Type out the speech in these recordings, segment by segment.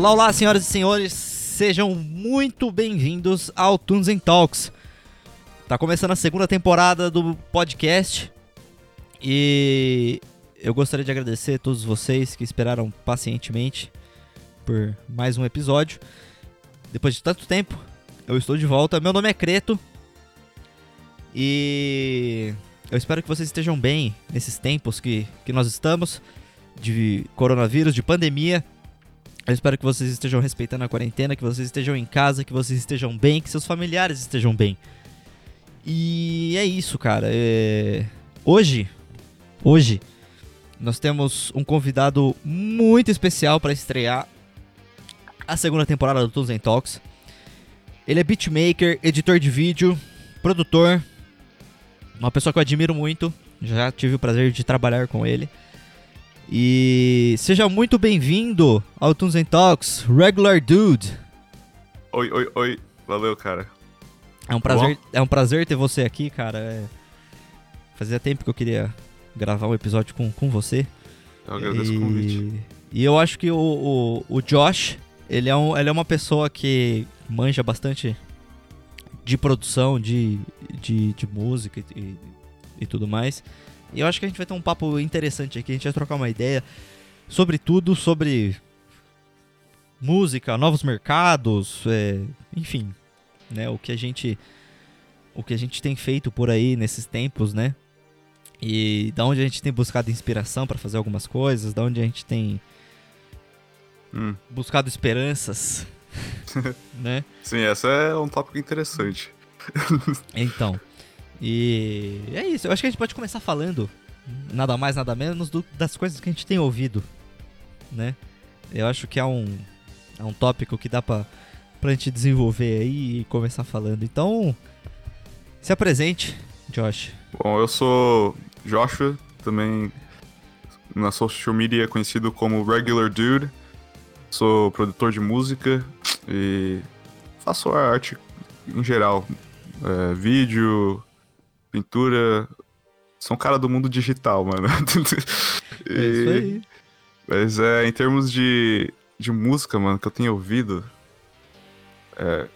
Olá, olá, senhoras e senhores, sejam muito bem-vindos ao Tunes and Talks. Tá começando a segunda temporada do podcast e eu gostaria de agradecer a todos vocês que esperaram pacientemente por mais um episódio. Depois de tanto tempo, eu estou de volta. Meu nome é Creto e eu espero que vocês estejam bem nesses tempos que, que nós estamos de coronavírus, de pandemia. Eu espero que vocês estejam respeitando a quarentena, que vocês estejam em casa, que vocês estejam bem, que seus familiares estejam bem. E é isso, cara. É... Hoje, hoje, nós temos um convidado muito especial para estrear a segunda temporada do Tunes Talks. Ele é beatmaker, editor de vídeo, produtor, uma pessoa que eu admiro muito. Já tive o prazer de trabalhar com ele. E seja muito bem-vindo ao Tunes and Talks, Regular Dude. Oi, oi, oi. Valeu, cara. É um prazer, é um prazer ter você aqui, cara. É... Fazia tempo que eu queria gravar um episódio com, com você. Eu agradeço e... o convite. E eu acho que o, o, o, Josh, ele é, um, ele é uma pessoa que manja bastante de produção, de, de, de música e, e tudo mais. E eu acho que a gente vai ter um papo interessante aqui, a gente vai trocar uma ideia sobre tudo, sobre música, novos mercados, é, enfim, né, o que a gente o que a gente tem feito por aí nesses tempos, né? E da onde a gente tem buscado inspiração para fazer algumas coisas, da onde a gente tem hum. buscado esperanças, né? Sim, essa é um tópico interessante. então, e é isso. Eu acho que a gente pode começar falando nada mais, nada menos do, das coisas que a gente tem ouvido, né? Eu acho que é um, é um tópico que dá pra, pra gente desenvolver aí e começar falando. Então, se apresente, Josh. Bom, eu sou Joshua, também na social media conhecido como Regular Dude. Sou produtor de música e faço arte em geral. É, vídeo, pintura. Sou um cara do mundo digital, mano. e... É isso aí. Mas é, em termos de, de música, mano, que eu tenho ouvido. É,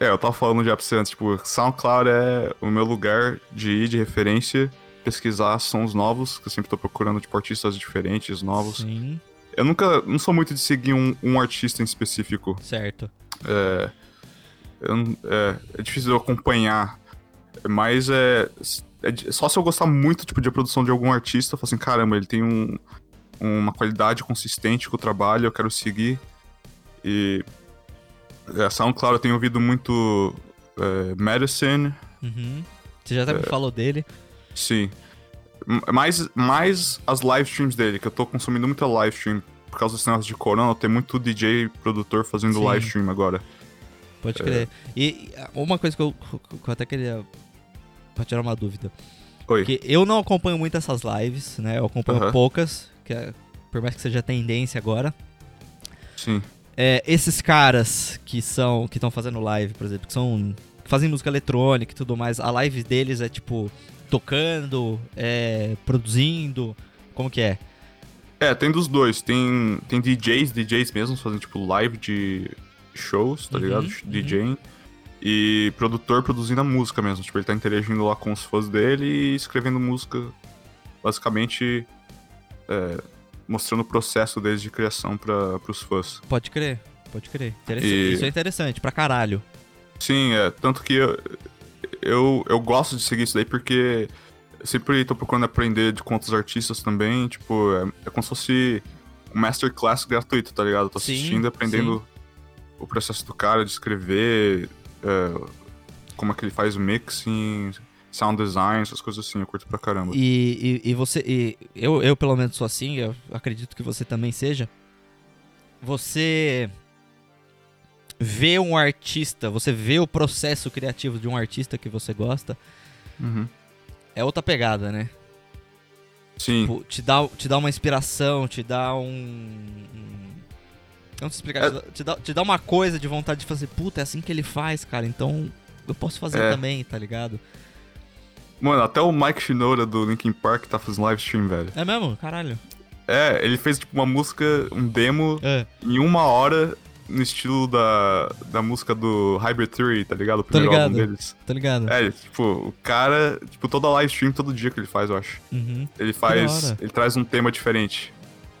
é, eu tava falando já pra você antes, tipo, SoundCloud é o meu lugar de ir de referência, pesquisar sons novos, que eu sempre tô procurando, tipo, artistas diferentes, novos. Sim. Eu nunca, não sou muito de seguir um, um artista em específico. Certo. É, eu, é, é difícil eu acompanhar mas é, é, só se eu gostar muito tipo, de produção de algum artista, eu falo assim, caramba, ele tem um, uma qualidade consistente com o trabalho, eu quero seguir. E é, SoundCloud eu tenho ouvido muito é, Medicine. Uhum. Você já até me é. falou dele. Sim. Mais, mais as live streams dele, que eu tô consumindo muita live stream. Por causa desse negócio de corona, tem muito DJ produtor fazendo Sim. live stream agora. Pode crer. É. E uma coisa que eu, que eu até queria pra tirar uma dúvida. Oi. Porque eu não acompanho muito essas lives, né? Eu acompanho poucas, que é, por mais que seja tendência agora. Sim. É, esses caras que são que estão fazendo live, por exemplo, que são que fazem música eletrônica e tudo mais, a live deles é tipo tocando, é, produzindo, como que é? É, tem dos dois. Tem, tem DJs, DJs mesmo, fazendo tipo live de shows, tá uhum, ligado? Uhum. DJing e produtor produzindo a música mesmo. Tipo, ele tá interagindo lá com os fãs dele e escrevendo música, basicamente é, mostrando o processo desde de criação para os fãs. Pode crer, pode crer. E... Isso é interessante, pra caralho. Sim, é. Tanto que eu, eu, eu gosto de seguir isso daí porque eu sempre tô procurando aprender de com outros artistas também. Tipo, é, é como se fosse um masterclass gratuito, tá ligado? Eu tô assistindo e aprendendo sim. o processo do cara de escrever, é, como é que ele faz o mixing, sound design, essas coisas assim, eu curto pra caramba. E, e, e você, e eu, eu pelo menos sou assim, eu acredito que você também seja. Você vê um artista, você vê o processo criativo de um artista que você gosta, uhum. é outra pegada, né? Sim. Tipo, te, dá, te dá uma inspiração, te dá um, não sei explicar. É... Te, dá, te dá uma coisa de vontade de fazer, puta, é assim que ele faz, cara, então eu posso fazer é. também, tá ligado? Mano, até o Mike Shinoda do Linkin Park tá fazendo live stream, velho. É mesmo? Caralho. É, ele fez tipo uma música, um demo É, em uma hora no estilo da, da música do Hybrid Theory, tá ligado? O primeiro álbum ligado. deles. tá ligado? É, tipo, o cara, tipo, toda live stream, todo dia que ele faz, eu acho. Uhum. Ele faz, ele traz um tema diferente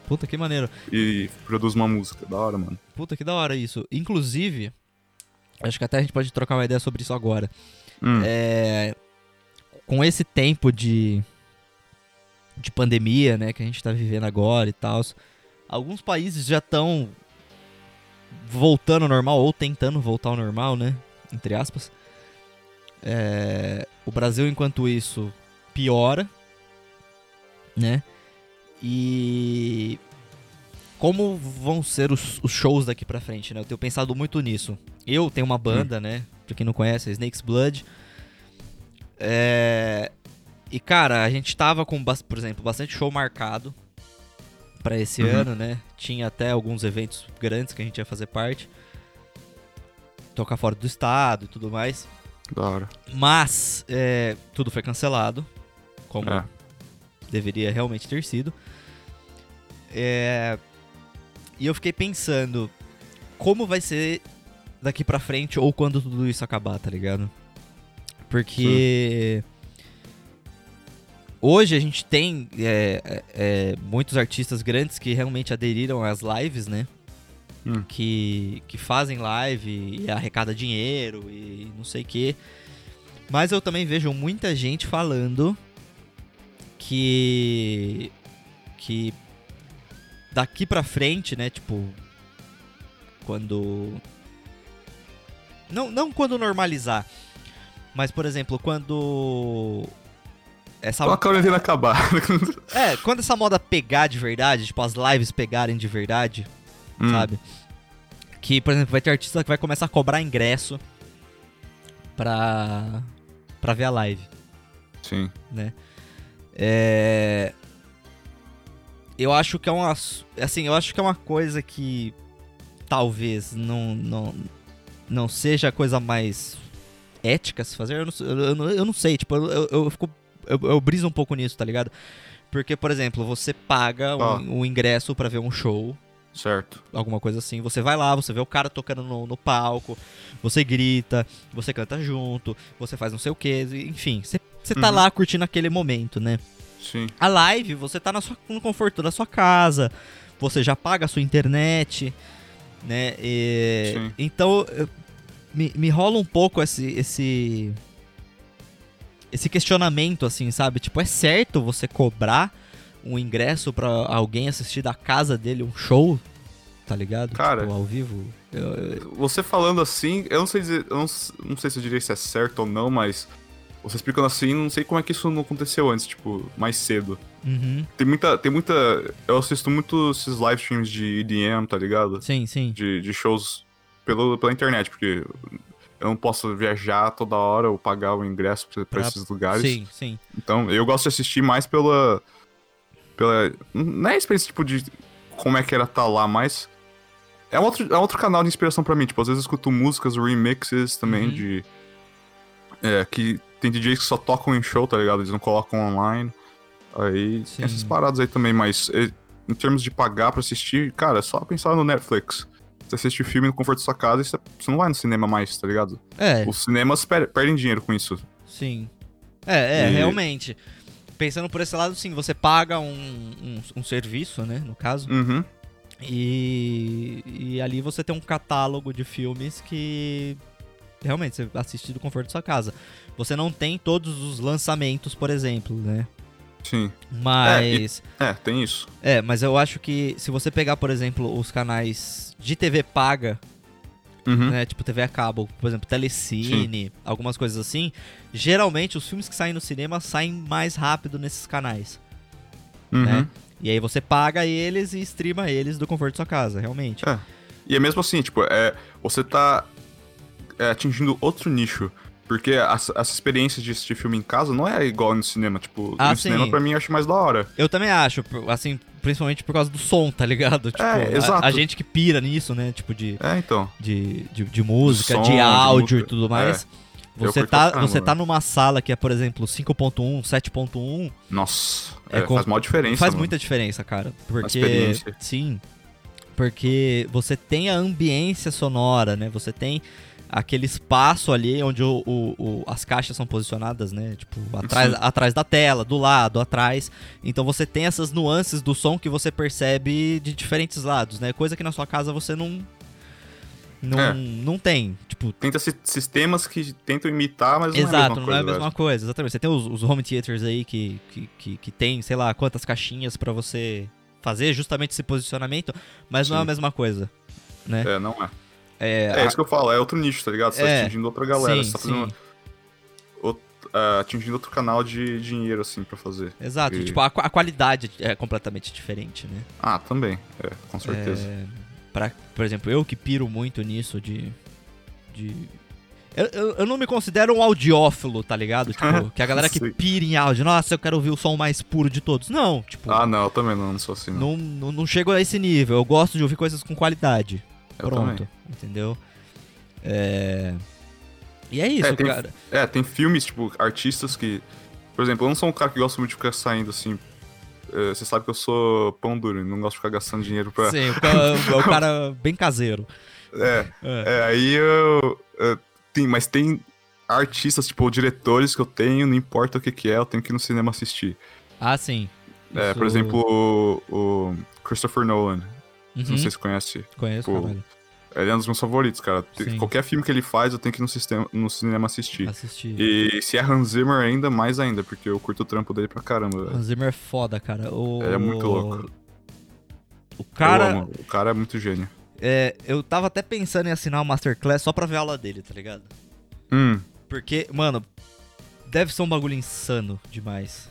Puta que maneiro. e produz uma música. Da hora, mano. Puta que da hora isso. Inclusive, acho que até a gente pode trocar uma ideia sobre isso agora. Hum, É, com esse tempo de, de pandemia, né, que a gente tá vivendo agora e tal, alguns países já estão voltando ao normal ou tentando voltar ao normal, né, entre aspas. É, o Brasil, enquanto isso, piora, né? E como vão ser os, os shows daqui pra frente, né? Eu tenho pensado muito nisso. Eu tenho uma banda, né? Pra quem não conhece, é Snake's Blood. É... E, cara, a gente tava com, por exemplo, bastante show marcado pra esse Uhum. ano, né? Tinha até alguns eventos grandes que a gente ia fazer parte. Tocar fora do estado e tudo mais. da hora. Mas, é, tudo foi cancelado. Como É. deveria realmente ter sido. É, e eu fiquei pensando como vai ser daqui pra frente ou quando tudo isso acabar, tá ligado? Porque hoje a gente tem é, é, é, muitos artistas grandes que realmente aderiram às lives, né? Hum. Que, que fazem live e arrecada dinheiro e não sei o que. Mas eu também vejo muita gente falando que que daqui pra frente, né, tipo quando não não quando normalizar, mas por exemplo, quando essa a quarentena acabar. é, quando essa moda pegar de verdade, tipo as lives pegarem de verdade, Hum, sabe? Que, por exemplo, vai ter artista que vai começar a cobrar ingresso pra pra ver a live. Sim. né? É... Eu acho que é uma. Assim, eu acho que é uma coisa que talvez não, não, não seja a coisa mais ética se fazer. Eu não, eu, eu não- eu não sei, tipo, eu, eu, fico. Eu, eu briso um pouco nisso, tá ligado? Porque, por exemplo, você paga um, um ingresso pra ver um show, Certo. alguma coisa assim. Você vai lá, você vê o cara tocando no, no palco, você grita, você canta junto, você faz não sei o que, enfim, você, você tá Uhum. lá curtindo aquele momento, né? Sim. A live, você tá na sua, no conforto da sua casa, você já paga a sua internet, né? E- Sim. então, eu- me, me rola um pouco esse, esse. Esse questionamento, assim, sabe? Tipo, é certo você cobrar um ingresso pra alguém assistir da casa dele um show? Tá ligado? Cara. Tipo, ao vivo? Eu- eu- Você falando assim, eu não sei dizer, eu não, não sei se eu diria se é certo ou não, mas você explicando assim, não sei como é que isso não aconteceu antes, tipo, mais cedo. Uhum. Tem muita, tem muita, eu assisto muito esses live streams de EDM, tá ligado? Sim, sim. De, de shows pelo, pela internet, porque eu não posso viajar toda hora ou pagar o ingresso pra, pra Pra- esses lugares. Sim, sim. Então, eu gosto de assistir mais pela. pela não é a experiência, tipo, de como é que era estar lá, mas. É um outro, é um outro canal de inspiração pra mim. Tipo, às vezes eu escuto músicas, remixes também Uhum. de. É, que tem DJs que só tocam em show, tá ligado? Eles não colocam online. Aí Sim. tem essas paradas aí também, mas em termos de pagar pra assistir, cara, é só pensar no Netflix. Você assiste filme no conforto da sua casa e você, você não vai no cinema mais, tá ligado? É, Os cinemas per- perdem dinheiro com isso. Sim. É, é, E- realmente. Pensando por esse lado, sim, você paga um, um, um serviço, né, no caso, Uhum. e, e ali você tem um catálogo de filmes que realmente você assiste do conforto da sua casa. Você não tem todos os lançamentos, por exemplo, né? Sim. Mas. É, tem isso. É, mas eu acho que se você pegar, por exemplo, os canais de TV paga, Uhum. né? Tipo TV a cabo, por exemplo, Telecine, algumas coisas assim. Geralmente os filmes que saem no cinema saem mais rápido nesses canais. Uhum. né? E aí você paga eles e streama eles do conforto da sua casa, realmente. É. E é mesmo assim, tipo, é, você tá é, atingindo outro nicho. Porque as, as experiências de assistir filme em casa não é igual no cinema. Tipo, Ah, no sim. cinema pra mim eu acho mais da hora. Eu também acho, assim, principalmente por causa do som, tá ligado? Tipo, É, a- exato. A, gente que pira nisso, né? Tipo, de, É, então. de, de, de música, som, de de áudio e música, tudo mais. Eu Você tá, caramba, você tá numa sala que é, por exemplo, 5.1, 7.1, Nossa, É é, com- faz maior diferença. faz mano. muita diferença, cara. Porque. Sim. Porque você tem a ambiência sonora, né? Você tem aquele espaço ali onde o, o- o- as caixas são posicionadas, né? Tipo, atrás, Sim. atrás da tela, do lado, atrás. Então você tem essas nuances do som que você percebe de diferentes lados, né? Coisa que na sua casa você não. Não, É. não tem. Tipo, Tenta si- sistemas que tentam imitar, mas não é a Exato, mesma não coisa. é a mesma velho. coisa, exatamente. Você tem os, os home theaters aí que, que, que, que tem, sei lá, quantas caixinhas pra você fazer justamente esse posicionamento, mas não é a Sim. mesma coisa, né? É, não é. É, É, a- isso que eu falo, é outro nicho, tá ligado? Você É, tá atingindo outra galera, sim, você tá fazendo sim. out- ah, atingindo outro canal de dinheiro, assim, pra fazer. Exato, E- tipo, a, a qualidade é completamente diferente, né? Ah, também, é, com certeza. É, pra, por exemplo, eu que piro muito nisso de. de eu, eu, eu não me considero um audiófilo, tá ligado? Tipo, que a galera que pira em áudio, nossa, eu quero ouvir o som mais puro de todos. Não, tipo, Ah, não, eu também não, não sou assim, não. não, não, não chego a esse nível. Eu gosto de ouvir coisas com qualidade. Eu Pronto, também. Entendeu? É. E é isso, É, tem- cara. É, tem filmes, tipo, artistas que. Por exemplo, eu não sou um cara que gosta muito de ficar saindo assim. é, Você sabe que eu sou pão duro, não gosto de ficar gastando dinheiro pra. Sim, o cara, é o cara bem caseiro. É, É. é, aí eu. é, tem, mas tem artistas, tipo, diretores que eu tenho, não importa o que, que é, eu tenho que ir no cinema assistir. Ah, sim. É, por Isso- exemplo, o, o Christopher Nolan. Uhum, Não sei se conhece. Conheço, caralho. Ele é um dos meus favoritos, cara. Sim. Qualquer filme que ele faz, eu tenho que ir no, sistema, no cinema assistir. Assisti. E se é Hans Zimmer ainda, mais ainda, porque eu curto o trampo dele pra caramba. velho. Hans Zimmer é foda, cara. O... Ele é muito louco. O Eu cara. O cara é muito gênio. É, eu tava até pensando em assinar uma Masterclass só pra ver a aula dele, tá ligado? Hum, Porque, mano, deve ser um bagulho insano demais.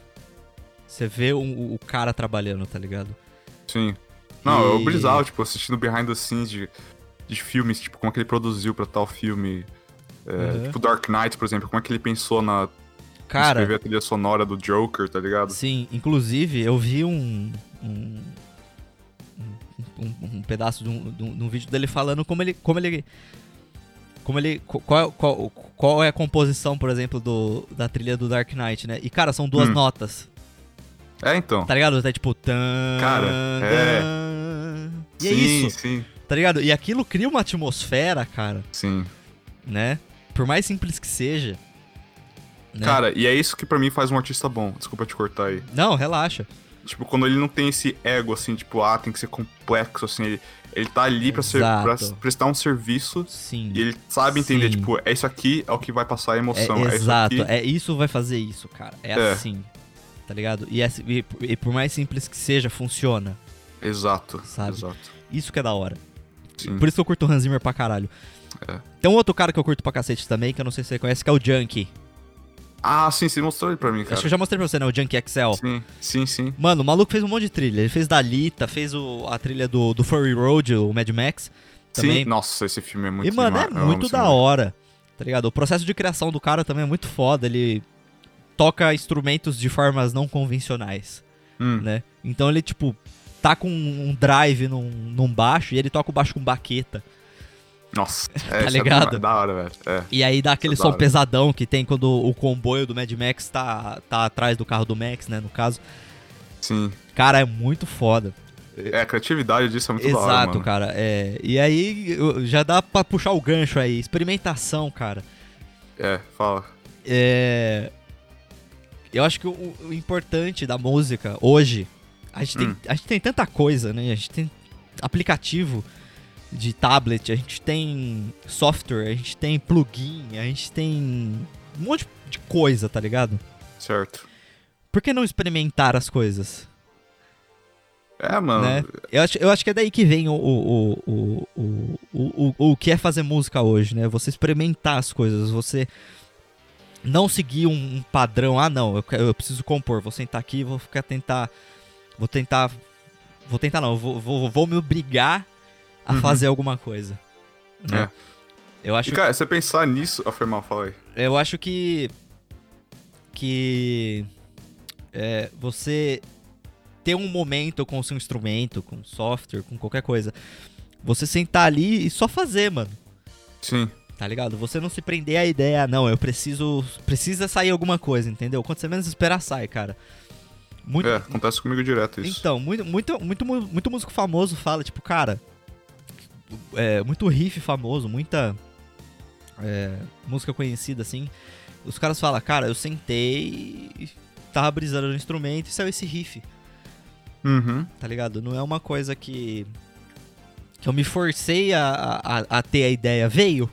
Você vê o, o cara trabalhando, tá ligado? sim. Não, eu E- brisava, tipo, assistindo behind the scenes de, de filmes, tipo, como é que ele produziu pra tal filme. É, Uhum. Tipo, Dark Knight, por exemplo, como é que ele pensou na Cara, escrever a trilha sonora do Joker, tá ligado? sim, inclusive eu vi um. um um, um- pedaço de um, de um- de vídeo dele falando como ele. Como ele. Como ele. Qual, qual, qual é a composição, por exemplo, do, da trilha do Dark Knight, né? E, cara, são duas Hum. notas. É, então. Tá ligado? Tá tipo. Tan, Cara, é. E é sim, isso, sim, tá ligado? E aquilo cria uma atmosfera, cara, sim. né? Por mais simples que seja. né? Cara, e é isso que pra mim faz um artista bom. Desculpa te cortar aí. Não, relaxa. Tipo, quando ele não tem esse ego, assim, tipo, ah, tem que ser complexo, assim, ele, ele tá ali pra, ser, pra prestar um serviço Sim. e ele sabe entender, Sim. tipo, é isso aqui é o que vai passar a emoção. É, É, exato, isso é isso vai fazer isso, cara. É, É. assim. Tá ligado? E, é- e- e por mais simples que seja, funciona. Exato, Sabe? exato. Isso que é da hora. Sim. Por isso que eu curto o Hans Zimmer pra caralho. É. Tem um outro cara que eu curto pra cacete também, que eu não sei se você conhece, que é o Junkie. Ah, sim, você mostrou ele pra mim, cara. Acho que eu já mostrei pra você, né? O Junkie Excel. Sim, sim, sim. Mano, o maluco fez um monte de trilha. Ele fez da Alita, fez o- a trilha do, do Furry Road, o Mad Max. Também. Sim, nossa, esse filme é muito e, mano, é muito da hora. Tá ligado? O processo de criação do cara também é muito foda. Ele toca instrumentos de formas não convencionais, Hum, né? Então ele, tipo, tá com um drive num, num baixo e ele toca o baixo com baqueta. Nossa, é, isso é ligado? da hora, velho. É. E aí dá aquele Isso é som pesadão que tem quando o comboio do Mad Max tá, tá atrás do carro do Max, né? No caso. Sim. Cara, é muito foda. É, a criatividade disso é muito da hora, Exato, mano. cara. É. E aí já dá pra puxar o gancho aí. Experimentação, cara. É, fala. É. Eu acho que o, o importante da música hoje. A gente, tem, Hum. a gente tem tanta coisa, né? A gente tem aplicativo de tablet, a gente tem software, a gente tem plugin, a gente tem um monte de coisa, tá ligado? Certo. Por que não experimentar as coisas? É, mano. né? Eu acho, eu acho que é daí que vem o, o, o, o, o, o, o, o que é fazer música hoje, né? Você experimentar as coisas, você não seguir um, padrão. Ah, não, eu, eu preciso compor, vou sentar aqui e vou ficar tentar. Vou tentar. Vou tentar não, vou, vou, vou me obrigar a Uhum. fazer alguma coisa. Né? É. Eu acho E, cara, você pensar nisso. Ah, foi mal, fala aí. eu acho que. Que. é, você ter um momento com o seu instrumento, com software, com qualquer coisa. Você sentar ali e só fazer, mano. Sim. Tá ligado? Você não se prender à ideia, não, eu preciso. Precisa sair alguma coisa, entendeu? Quando você menos esperar, sai, cara. Muito, É, acontece comigo direto isso. Então, muito, muito, muito, mu- muito músico famoso fala, tipo, cara, é, muito riff famoso, muita é, música conhecida, assim. Os caras falam, cara, eu sentei, tava brisando no instrumento e saiu esse riff, Uhum. tá ligado? Não é uma coisa que. que eu me forcei a, a, a ter a ideia, veio,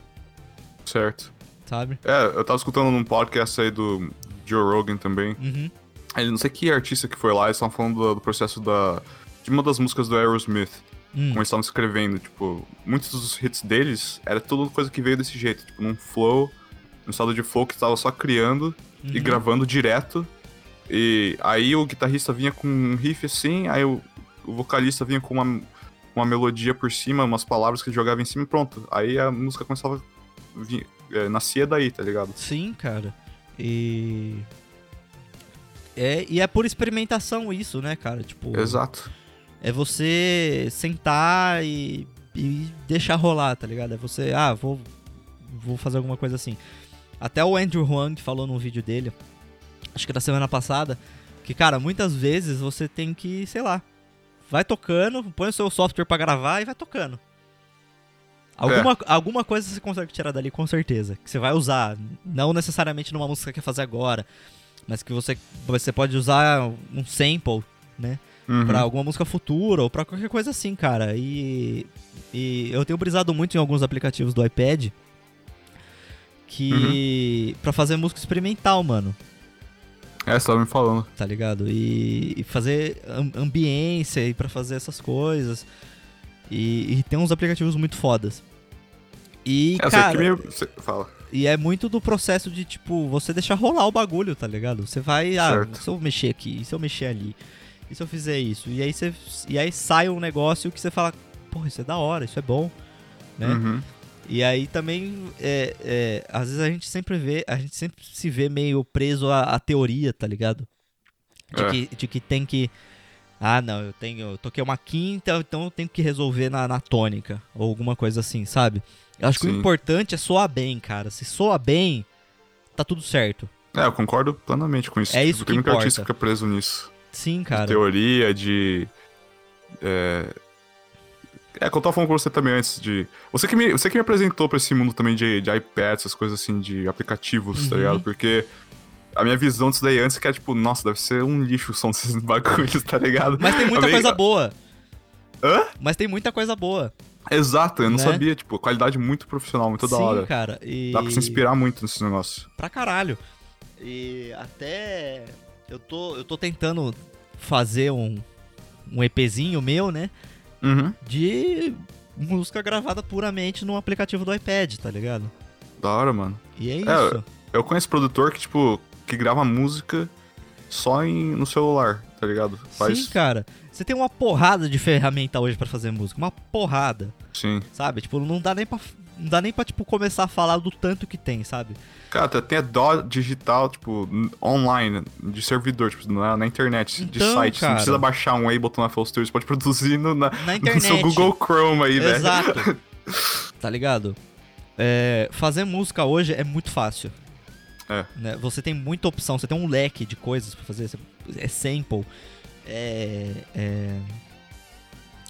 Certo. sabe? É, eu tava escutando num podcast aí do Joe Rogan também. Uhum. Ele não sei que artista que foi lá, eles estavam falando do, do processo da. de uma das músicas do Aerosmith. Hum, Como eles estavam escrevendo, tipo, muitos dos hits deles era tudo coisa que veio desse jeito, tipo, num flow, num estado de flow que tava só criando e uhum. gravando direto. E aí o guitarrista vinha com um riff assim, aí o, o vocalista vinha com uma, uma melodia por cima, umas palavras que ele jogava em cima e pronto. Aí a música começava. Vinha, é, nascia daí, tá ligado? Sim, cara. E. É, e é por experimentação isso, né, cara? Tipo, Exato. é você sentar e, e deixar rolar, tá ligado? É você, ah, vou, vou fazer alguma coisa assim. Até o Andrew Huang falou num vídeo dele, acho que da semana passada, que, cara, muitas vezes você tem que, sei lá, vai tocando, põe o seu software pra gravar e vai tocando. Alguma, alguma coisa você consegue tirar dali com certeza, que você vai usar, não necessariamente numa música que quer fazer agora, mas que você, você pode usar um sample, né? Uhum. Pra alguma música futura ou pra qualquer coisa assim, cara. E, e eu tenho brisado muito em alguns aplicativos do iPad que Pra fazer música experimental, mano, É, você tava me falando. tá ligado? E, e fazer am- ambiência e pra fazer essas coisas. E, e tem uns aplicativos muito fodas. E, É, cara, que meio. Você fala. E é muito do processo de, tipo, você deixar rolar o bagulho, tá ligado? Você vai, ah, se eu mexer aqui, e se eu mexer ali, e se eu fizer isso? E aí, você, e aí sai um negócio que você fala, porra, isso é da hora, isso é bom, né? Uhum. E aí também, é, é, às vezes a gente sempre vê, a gente sempre se vê meio preso à, à teoria, tá ligado? De, É. que, de que tem que, ah, não, eu tenho, eu toquei uma quinta, então eu tenho que resolver na, na tônica, ou alguma coisa assim, sabe? Eu acho que o Sim. importante é soar bem, cara. Se soa bem, tá tudo certo. É, eu concordo plenamente com isso. É Tipo, isso Tem que muito importa. artista que fica preso nisso. Sim, De cara. teoria, de. É. É, que eu tava falando com você também antes de. Você que me, você que me apresentou pra esse mundo também de, de iPad, essas coisas assim, de aplicativos, tá Uhum. ligado? Porque a minha visão disso daí antes que era tipo, nossa, deve ser um lixo o som desses bagulhos, tá ligado? Mas tem muita coisa boa. Hã? Mas tem muita coisa boa. Exato, eu não Né? sabia, tipo, qualidade muito profissional, muito da Sim, hora. cara. E... Dá pra se inspirar muito nesse negócio. Pra caralho. E até eu tô, eu tô tentando fazer um, um EPzinho meu, né? Uhum. De música gravada puramente no aplicativo do iPad, tá ligado? Da hora, mano. E é É, isso. Eu conheço produtor que, tipo, que grava música só em, no celular, tá ligado? Faz. Sim, cara. Você tem uma porrada de ferramenta hoje pra fazer música. Uma porrada. Sim. Sabe? Tipo, não dá nem pra. Não dá nem pra, tipo, começar a falar do tanto que tem, sabe? Cara, tem a dó digital, tipo, online, de servidor, tipo, na, na internet, de Então, site. Você cara. não precisa baixar um Ableton FL Studio, você pode produzir no, na, Na no seu Google Chrome aí, velho. Exato. tá ligado? É, fazer música hoje é muito fácil. É. né? Você tem muita opção, você tem um leque de coisas pra fazer. É sample. É, é-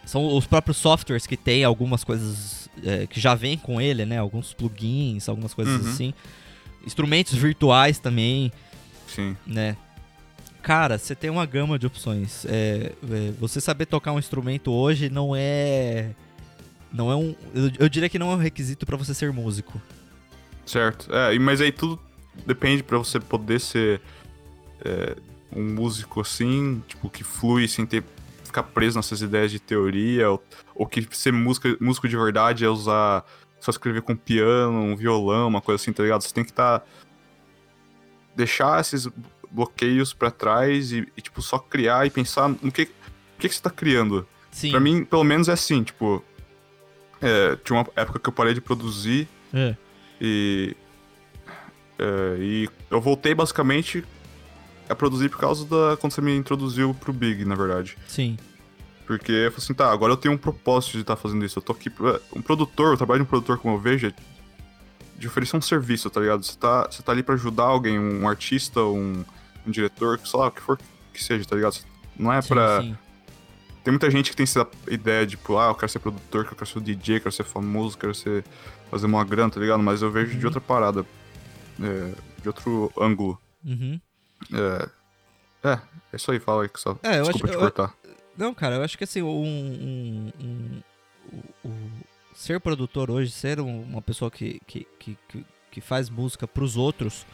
São os próprios softwares que tem algumas coisas é, que já vem com ele, né? Alguns plugins, algumas coisas Uhum. assim. Instrumentos virtuais também Sim. né? Cara, você tem uma gama de opções. É, é, você saber tocar um instrumento hoje não é. Não é um. Eu, eu diria que não é um requisito pra você ser músico. Certo. É, mas aí tudo depende pra você poder ser é, um músico assim, tipo, que flui sem ter ficar preso nessas ideias de teoria, ou, ou que ser música, músico de verdade é usar só escrever com piano, um violão, uma coisa assim, tá ligado? Você tem que estar deixar esses bloqueios pra trás e, e, tipo só criar e pensar no que o que, que você tá criando. Sim. Pra mim, pelo menos é assim, tipo, é, tinha uma época que eu parei de produzir É. e, é, e eu voltei basicamente a produzir por causa da. quando você me introduziu pro Big, na verdade. Sim. Porque eu falei assim, tá, agora eu tenho um propósito de estar fazendo isso. Eu tô aqui. Pra, um produtor, o trabalho de um produtor, como eu vejo, é, de oferecer um serviço, tá ligado? Você tá, você tá ali pra ajudar alguém, um artista, um, um diretor, sei lá, o que for que seja, tá ligado? Não é Sim, pra. sim. Tem muita gente que tem essa ideia de, tipo, ah, eu quero ser produtor, eu quero ser DJ, eu quero ser famoso, eu quero ser. fazer uma grana, tá ligado? Mas eu vejo de Uhum. outra parada. É, de outro ângulo. Uhum. É. É, é isso aí, fala aí que só. É, eu Desculpa acho- te eu- cortar. Não, cara, eu acho que assim, um, um- um- o- o- ser produtor hoje, ser um- uma pessoa que, que, que, que, que faz música pros outros,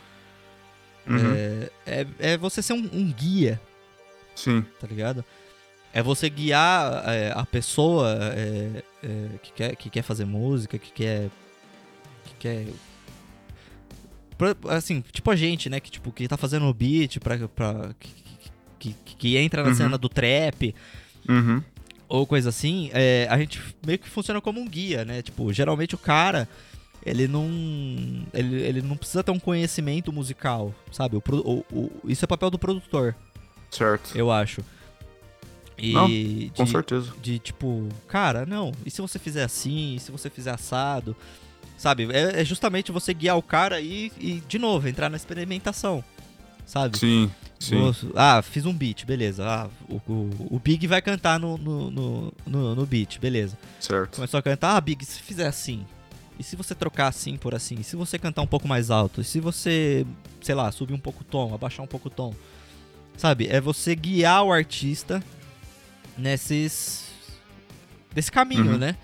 Uhum. é, é, é você ser um, um guia, Sim, tá ligado? É você guiar é, a pessoa é, é, que, quer, que quer fazer música, que quer. que quer. Assim, tipo a gente, né? Que, tipo, que tá fazendo o beat pra. pra que, que, que- entra na Uhum. cena do trap Uhum. ou coisa assim, é, a gente meio que funciona como um guia, né? Tipo, geralmente o cara, ele não. Ele, ele não precisa ter um conhecimento musical, sabe? O, o- o- isso é papel do produtor, Certo. eu acho. E Não, de, Com certeza. de tipo, cara, não, e se você fizer assim, e se você fizer assado? Sabe? É, é justamente você guiar o cara e, e, de novo, entrar na experimentação. Sabe? Sim, sim. Ah, fiz um beat, beleza. Ah, o, o, o Big vai cantar no, no, no, no, no beat, beleza. Certo. Começou a cantar, ah, Big, se fizer assim. E se você trocar assim por assim? E se você cantar um pouco mais alto? E se você, sei lá, subir um pouco o tom, abaixar um pouco o tom? Sabe? É você guiar o artista nesses. desse caminho, Uhum. né?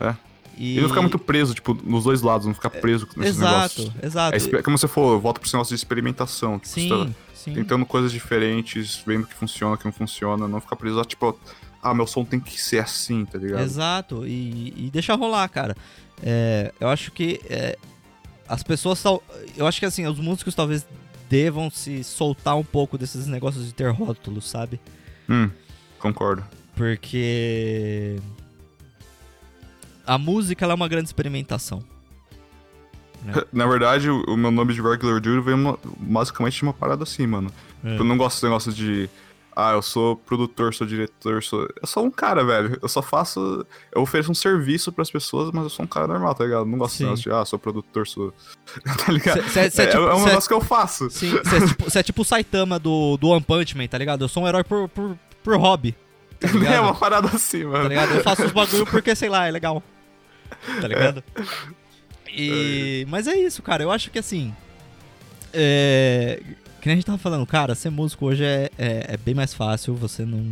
É. E, E não ficar muito preso, tipo, nos dois lados, não ficar preso nesses Exato, negócios. exato. É, exper- como você falou, volta pro negócio de experimentação. Tipo, você tá Sim, sim. tentando coisas diferentes, vendo o que funciona, o que não funciona, não ficar preso tipo, ah, meu som tem que ser assim, tá ligado? Exato, e, e deixa rolar, cara. É, eu acho que é, as pessoas. Eu acho que assim, os músicos talvez devam se soltar um pouco desses negócios de ter rótulos, sabe? Hum, concordo. Porque. A música ela é uma grande experimentação. Na verdade, o, meu nome de Regular veio uma- basicamente de uma parada assim, mano. É. Eu não gosto desse negócio de. Ah, eu sou produtor, sou diretor, sou. Eu sou um cara, velho. Eu só faço. Eu ofereço um serviço pras pessoas, mas eu sou um cara normal, tá ligado? Não gosto desse Sim. negócio de, ah, sou produtor, sou. tá ligado? Cê- cê- cê é, tipo- é um cê- negócio que eu faço. Sim, você é, tipo, é tipo o Saitama do, do One Punch Man, tá ligado? Eu sou um herói por, por, por hobby. Tá é uma parada assim, tá mano. ligado? Eu faço os bagulho porque, sei lá, é legal. Tá ligado? E... Mas é isso, cara. Eu acho que assim. É... Que nem a gente tava falando, cara, ser músico hoje é, é, é bem mais fácil. Você não.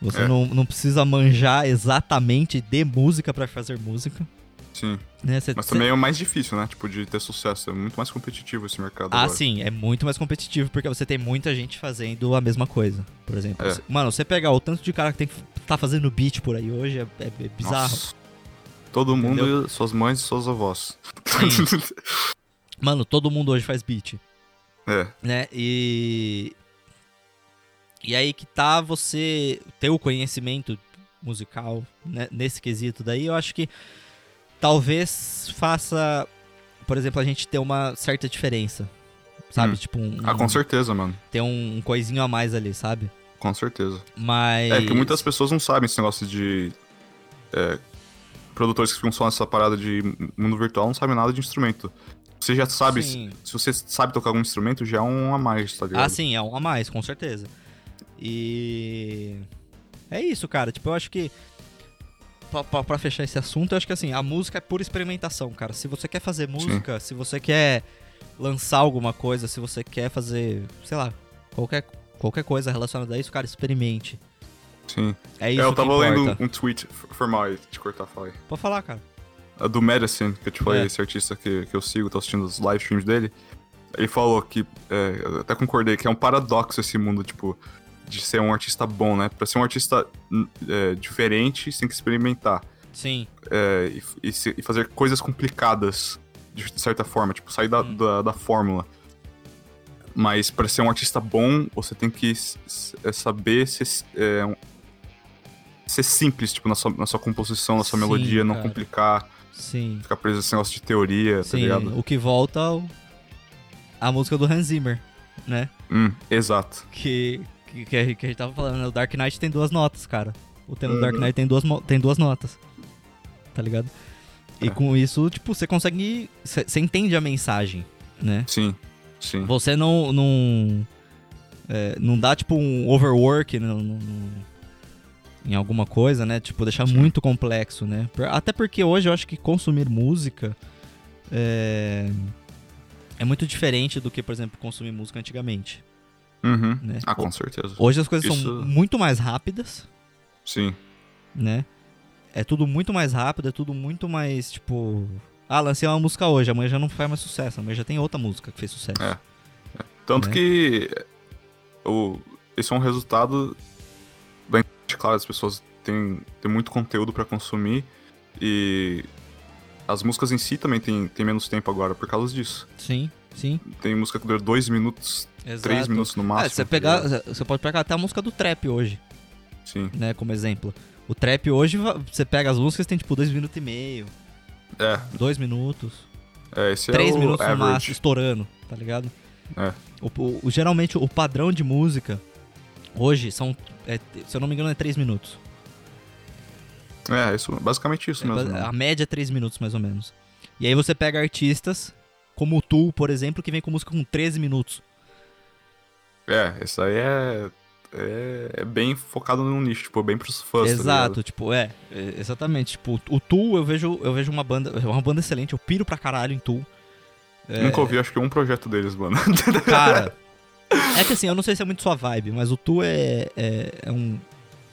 Você É. não, não precisa manjar exatamente de música pra fazer música. Sim. Né? Cê- Mas cê- também é o mais difícil, né? Tipo, de ter sucesso. É muito mais competitivo esse mercado. Ah, agora. sim, é muito mais competitivo porque você tem muita gente fazendo a mesma coisa. Por exemplo, É. Mano, você pegar o tanto de cara que tem, tá fazendo beat por aí hoje é, é- é bizarro. Nossa. Todo mundo, suas mães e suas avós. Mano, todo mundo hoje faz beat. é. né? E e aí que tá você ter o conhecimento musical né, nesse quesito daí, eu acho que talvez faça, por exemplo, a gente ter uma certa diferença. Sabe? Hum. Tipo, um, Ah, com certeza, mano. ter um, um coisinho a mais ali, sabe? Com certeza. Mas. É que muitas pessoas não sabem esse negócio de. é, produtores que ficam só nessa parada de mundo virtual não sabem nada de instrumento. Você já sabe. Sim. Se você sabe tocar algum instrumento, já é um a mais, tá ligado? Ah, sim, é um a mais, com certeza. E. É isso, cara. Tipo, eu acho que. Pra, pra- pra fechar esse assunto, eu acho que assim, a música é pura experimentação, cara. Se você quer fazer música, se você quer lançar alguma coisa, se você quer fazer, sei lá, qualquer, qualquer coisa relacionada a isso, cara, experimente. Sim. É É, isso eu que tava lendo um, tweet, f- foi mal aí, te cortar, fala aí. Pode falar, cara. A do Medicine, que eu te falei, É. esse artista que, que eu sigo, tô assistindo os live streams dele. Ele falou que, é, eu até concordei, que é um paradoxo esse mundo, tipo, de ser um artista bom, né? Pra ser um artista hum, é, diferente, você tem que experimentar. Sim, é, e, e se- e fazer coisas complicadas, de certa forma, tipo, sair da, Hum. da, da fórmula. Mas pra ser um artista bom, você tem que é, saber ser, é, ser simples, tipo, na sua, na sua composição, na sua Sim, melodia, não cara. complicar, sim. ficar preso nesse negócio de teoria, tá sim. ligado? O que volta ao... a música do Hans Zimmer, né? Hum, exato. que, que, que, a gente- tava falando, né? O Dark Knight tem duas notas, cara. O tema do Dark Uhum. Knight tem duas, tem duas notas. Tá ligado? E É. com isso, tipo, você consegue. Você entende a mensagem, né? Sim, sim. Você não. Não, é, não dá, tipo, um overwork no- em alguma coisa, né? Tipo, deixar Sim. muito complexo, né? Até porque hoje eu acho que consumir música é, é muito diferente do que, por exemplo, consumir música antigamente, Uhum. né? Ah, com certeza. Hoje as coisas Isso- são muito mais rápidas, Sim. né? É tudo muito mais rápido, é tudo muito mais, tipo... Ah, lancei uma música hoje, amanhã já não faz mais sucesso, amanhã já tem outra música que fez sucesso. É. Tanto Né? que o, esse é um resultado claro, as pessoas têm, têm muito conteúdo pra consumir e as músicas em si também têm, têm menos tempo agora por causa disso. Sim, sim. Tem música que dura dois minutos, Exato. três minutos no máximo. É, você tá pegar, você pode pegar até a música do trap hoje, Sim. né, como exemplo. O trap hoje, você pega as músicas tem tipo dois minutos e meio, É, dois minutos, é esse três é o minutos no máximo, average. estourando, tá ligado? É. O- o- geralmente o padrão de música hoje são, é, se eu não me engano, é três minutos. É, isso, basicamente isso É, mesmo. né? a média é três minutos mais ou menos. E aí você pega artistas como o Tool, por exemplo, que vem com música com 13 minutos. É, isso aí é, é, é bem focado num nicho, tipo, bem pros fãs, tá Exato, ligado? tipo, é, é, exatamente. Tipo, o Tool eu vejo, eu vejo uma banda, é uma banda excelente, eu piro pra caralho em Tool. É, Nunca ouvi, acho que um projeto deles, mano. Cara, é que assim, eu não sei se é muito sua vibe, mas o Tu é, é, é um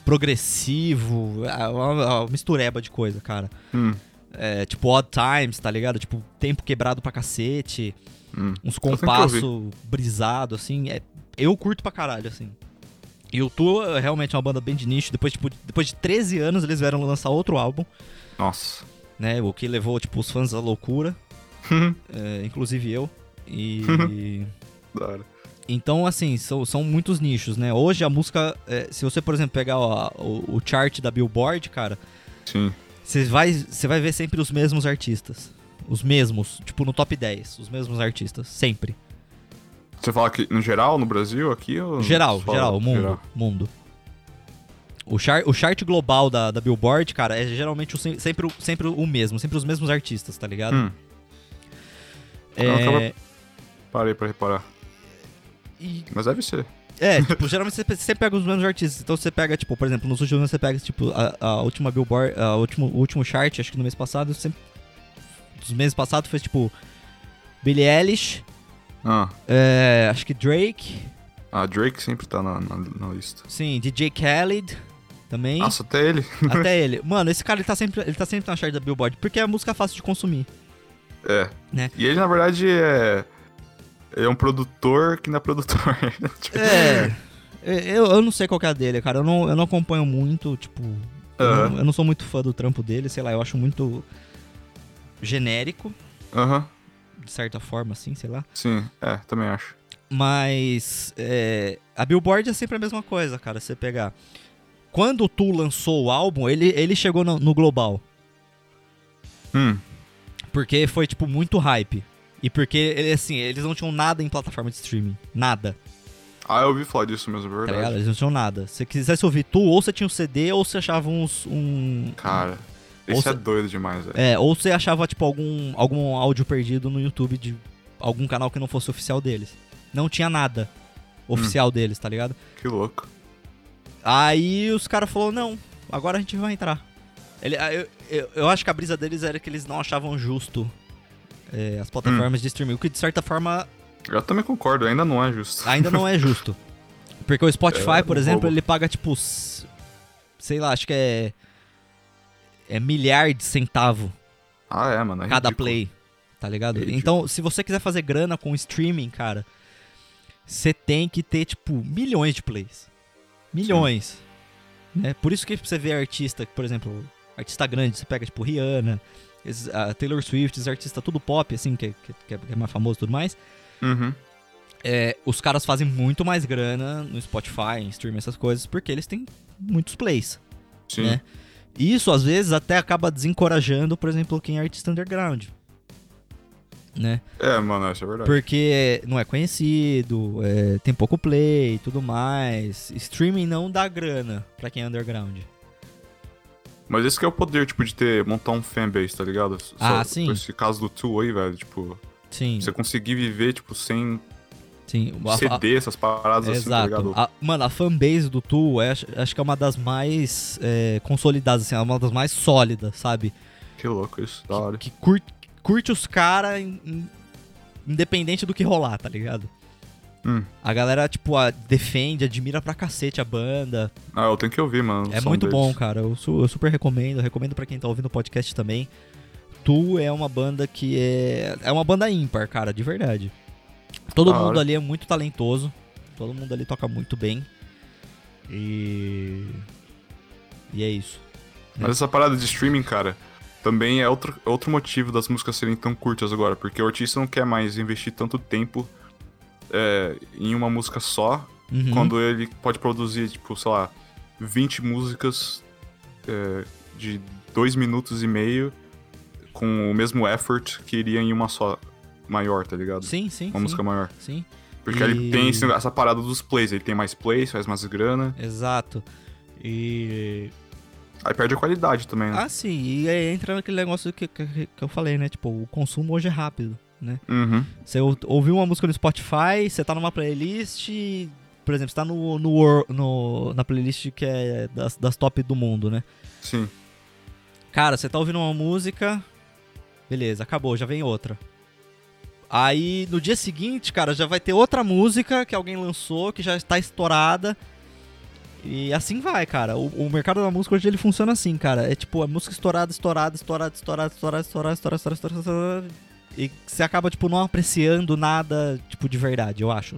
progressivo, é uma, uma mistureba de coisa, cara. hum, É, tipo Odd Times, tá ligado? Tipo, tempo quebrado pra cacete, hum. uns compasso brisado, assim. É, eu curto pra caralho, assim. E o Tu é realmente uma banda bem de nicho. Depois, tipo, depois de 13 anos, eles vieram lançar outro álbum, Nossa. né? O que levou, tipo, os fãs à loucura, é, inclusive eu. E. da hora. Então, assim, são, são muitos nichos, né? Hoje a música, é, se você, por exemplo, pegar ó, o, o chart da Billboard, cara, Sim. você vai, vai ver sempre os mesmos artistas. Os mesmos, tipo no top 10, os mesmos artistas, sempre. Você fala que no geral, no Brasil, aqui ou. Geral, geral, mundo, geral? mundo. O chart, o chart global da, da Billboard, cara, é geralmente o sem- sempre, o- sempre o mesmo, sempre os mesmos artistas, tá ligado? Hum, É, Eu acabo- parei pra reparar. E- Mas deve ser. É, tipo, geralmente você sempre pega os mesmos artistas. Então você pega, tipo, por exemplo, nos últimos anos você pega, tipo, a, a última Billboard, a último, o último chart, acho que no mês passado, sempre. Dos meses passados foi, tipo, Billie Eilish, Ah, é, acho que Drake, a Drake sempre tá na, na, na lista. sim, DJ Khaled também. Nossa, até ele. Até ele. Mano, esse cara ele tá, sempre, ele tá sempre na chart da Billboard, porque a música é fácil de consumir. É. Né? E ele, na verdade, é. Ele é um produtor que não é produtor. Tipo, É. Eu, eu não sei qual é a dele, cara. Eu não, eu não acompanho muito, tipo. Eu, Aham. não, eu não sou muito fã do trampo dele, sei lá, eu acho muito genérico. Aham. de certa forma, assim, sei lá. Sim, é, também acho. Mas é, a Billboard é sempre a mesma coisa, cara. Você pegar. Quando o Tu lançou o álbum, ele, ele chegou no, no global. Hum, Porque foi, tipo, muito hype. E porque, assim, eles não tinham nada em plataforma de streaming. Nada. Ah, eu ouvi falar disso mesmo, é Tá verdade. ligado? Eles não tinham nada. Se você quisesse ouvir Tu, ou você tinha um CD, ou você achava uns. Um, Cara, Ou esse é se- doido demais, velho. É, ou você achava, tipo, algum, algum áudio perdido no YouTube de algum canal que não fosse oficial deles. Não tinha nada oficial deles, tá ligado? Que louco. Aí os caras falaram, não, agora a gente vai entrar. Ele, ah, eu, eu, eu acho que a brisa deles era que eles não achavam justo é, as plataformas de streaming, o que de certa forma Eu também concordo, ainda não é justo. ainda não é justo. Porque o Spotify, É, por exemplo, roubo. ele paga tipo, sei lá, acho que é é milhar de centavo Ah, é, mano. É cada ridículo. play, tá ligado? É então, se você quiser fazer grana com streaming, cara, você tem que ter tipo milhões de plays. Milhões. Né? Por isso que você vê artista, por exemplo, artista grande, você pega tipo Rihanna, esses, a Taylor Swift, esses artistas tudo pop, assim, que, que, que é- que é mais famoso e tudo mais. Uhum. É, os caras fazem muito mais grana no Spotify, em streaming, essas coisas, porque eles têm muitos plays. Sim. Né? Isso, às vezes, até acaba desencorajando, por exemplo, quem é artista underground. Né? É, mano, isso é verdade. Porque não é conhecido, é, tem pouco play e tudo mais. Streaming não dá grana pra quem é underground. Mas esse que é o poder, tipo, de ter, montar um fanbase, tá ligado? Ah, Só- sim. Esse caso do Two aí, velho, tipo, Sim, você conseguir viver, tipo, sem sim. A- ceder essas paradas assim, tá Exato. ligado? A- mano, a fanbase do Tu é, acho, que é uma das mais é, consolidadas, assim, é uma das mais sólidas, sabe? Que louco isso, da hora. Que curte, curte os caras independente do que rolar, tá ligado? Hum. A galera, tipo, a- defende, admira pra cacete a banda. Ah, eu tenho que ouvir, mano. É muito deles. bom, cara. Eu, su- eu super recomendo. Eu recomendo pra quem tá ouvindo o podcast também. Tu é uma banda que é. É uma banda ímpar, cara, de verdade. Todo Da mundo ali é muito talentoso. Todo mundo ali toca muito bem. E. E é isso. Mas essa parada de streaming, cara, também é outro, outro motivo das músicas serem tão curtas agora, porque o artista não quer mais investir tanto tempo é, em uma música só, Uhum. quando ele pode produzir, tipo, sei lá, 20 músicas é, de dois minutos e meio com o mesmo effort que iria em uma só maior, tá ligado? Sim, sim. Uma sim, música maior. Sim, Porque E- ele tem essa parada dos plays, ele tem mais plays, faz mais grana, exato. E. aí perde a qualidade também, né? Ah, sim. E aí entra naquele negócio que, que, que eu falei, né? Tipo, o consumo hoje é rápido, né? Uhum. Você ou- ouviu uma música no Spotify, você tá numa playlist, por exemplo, você tá no, no, no- na playlist que é das, das top do mundo, né? Sim. Cara, você tá ouvindo uma música, beleza, acabou, já vem outra. Aí no dia seguinte, cara, já vai ter outra música que alguém lançou, que já está estourada. E assim vai, cara. O, o mercado da música hoje ele funciona assim, cara. É tipo, a música estourada, estourada, estourada, estourada, estourada, estourada, estourada, estourada, estourada, estourada, E você acaba, tipo, não apreciando nada, tipo, de verdade, eu acho.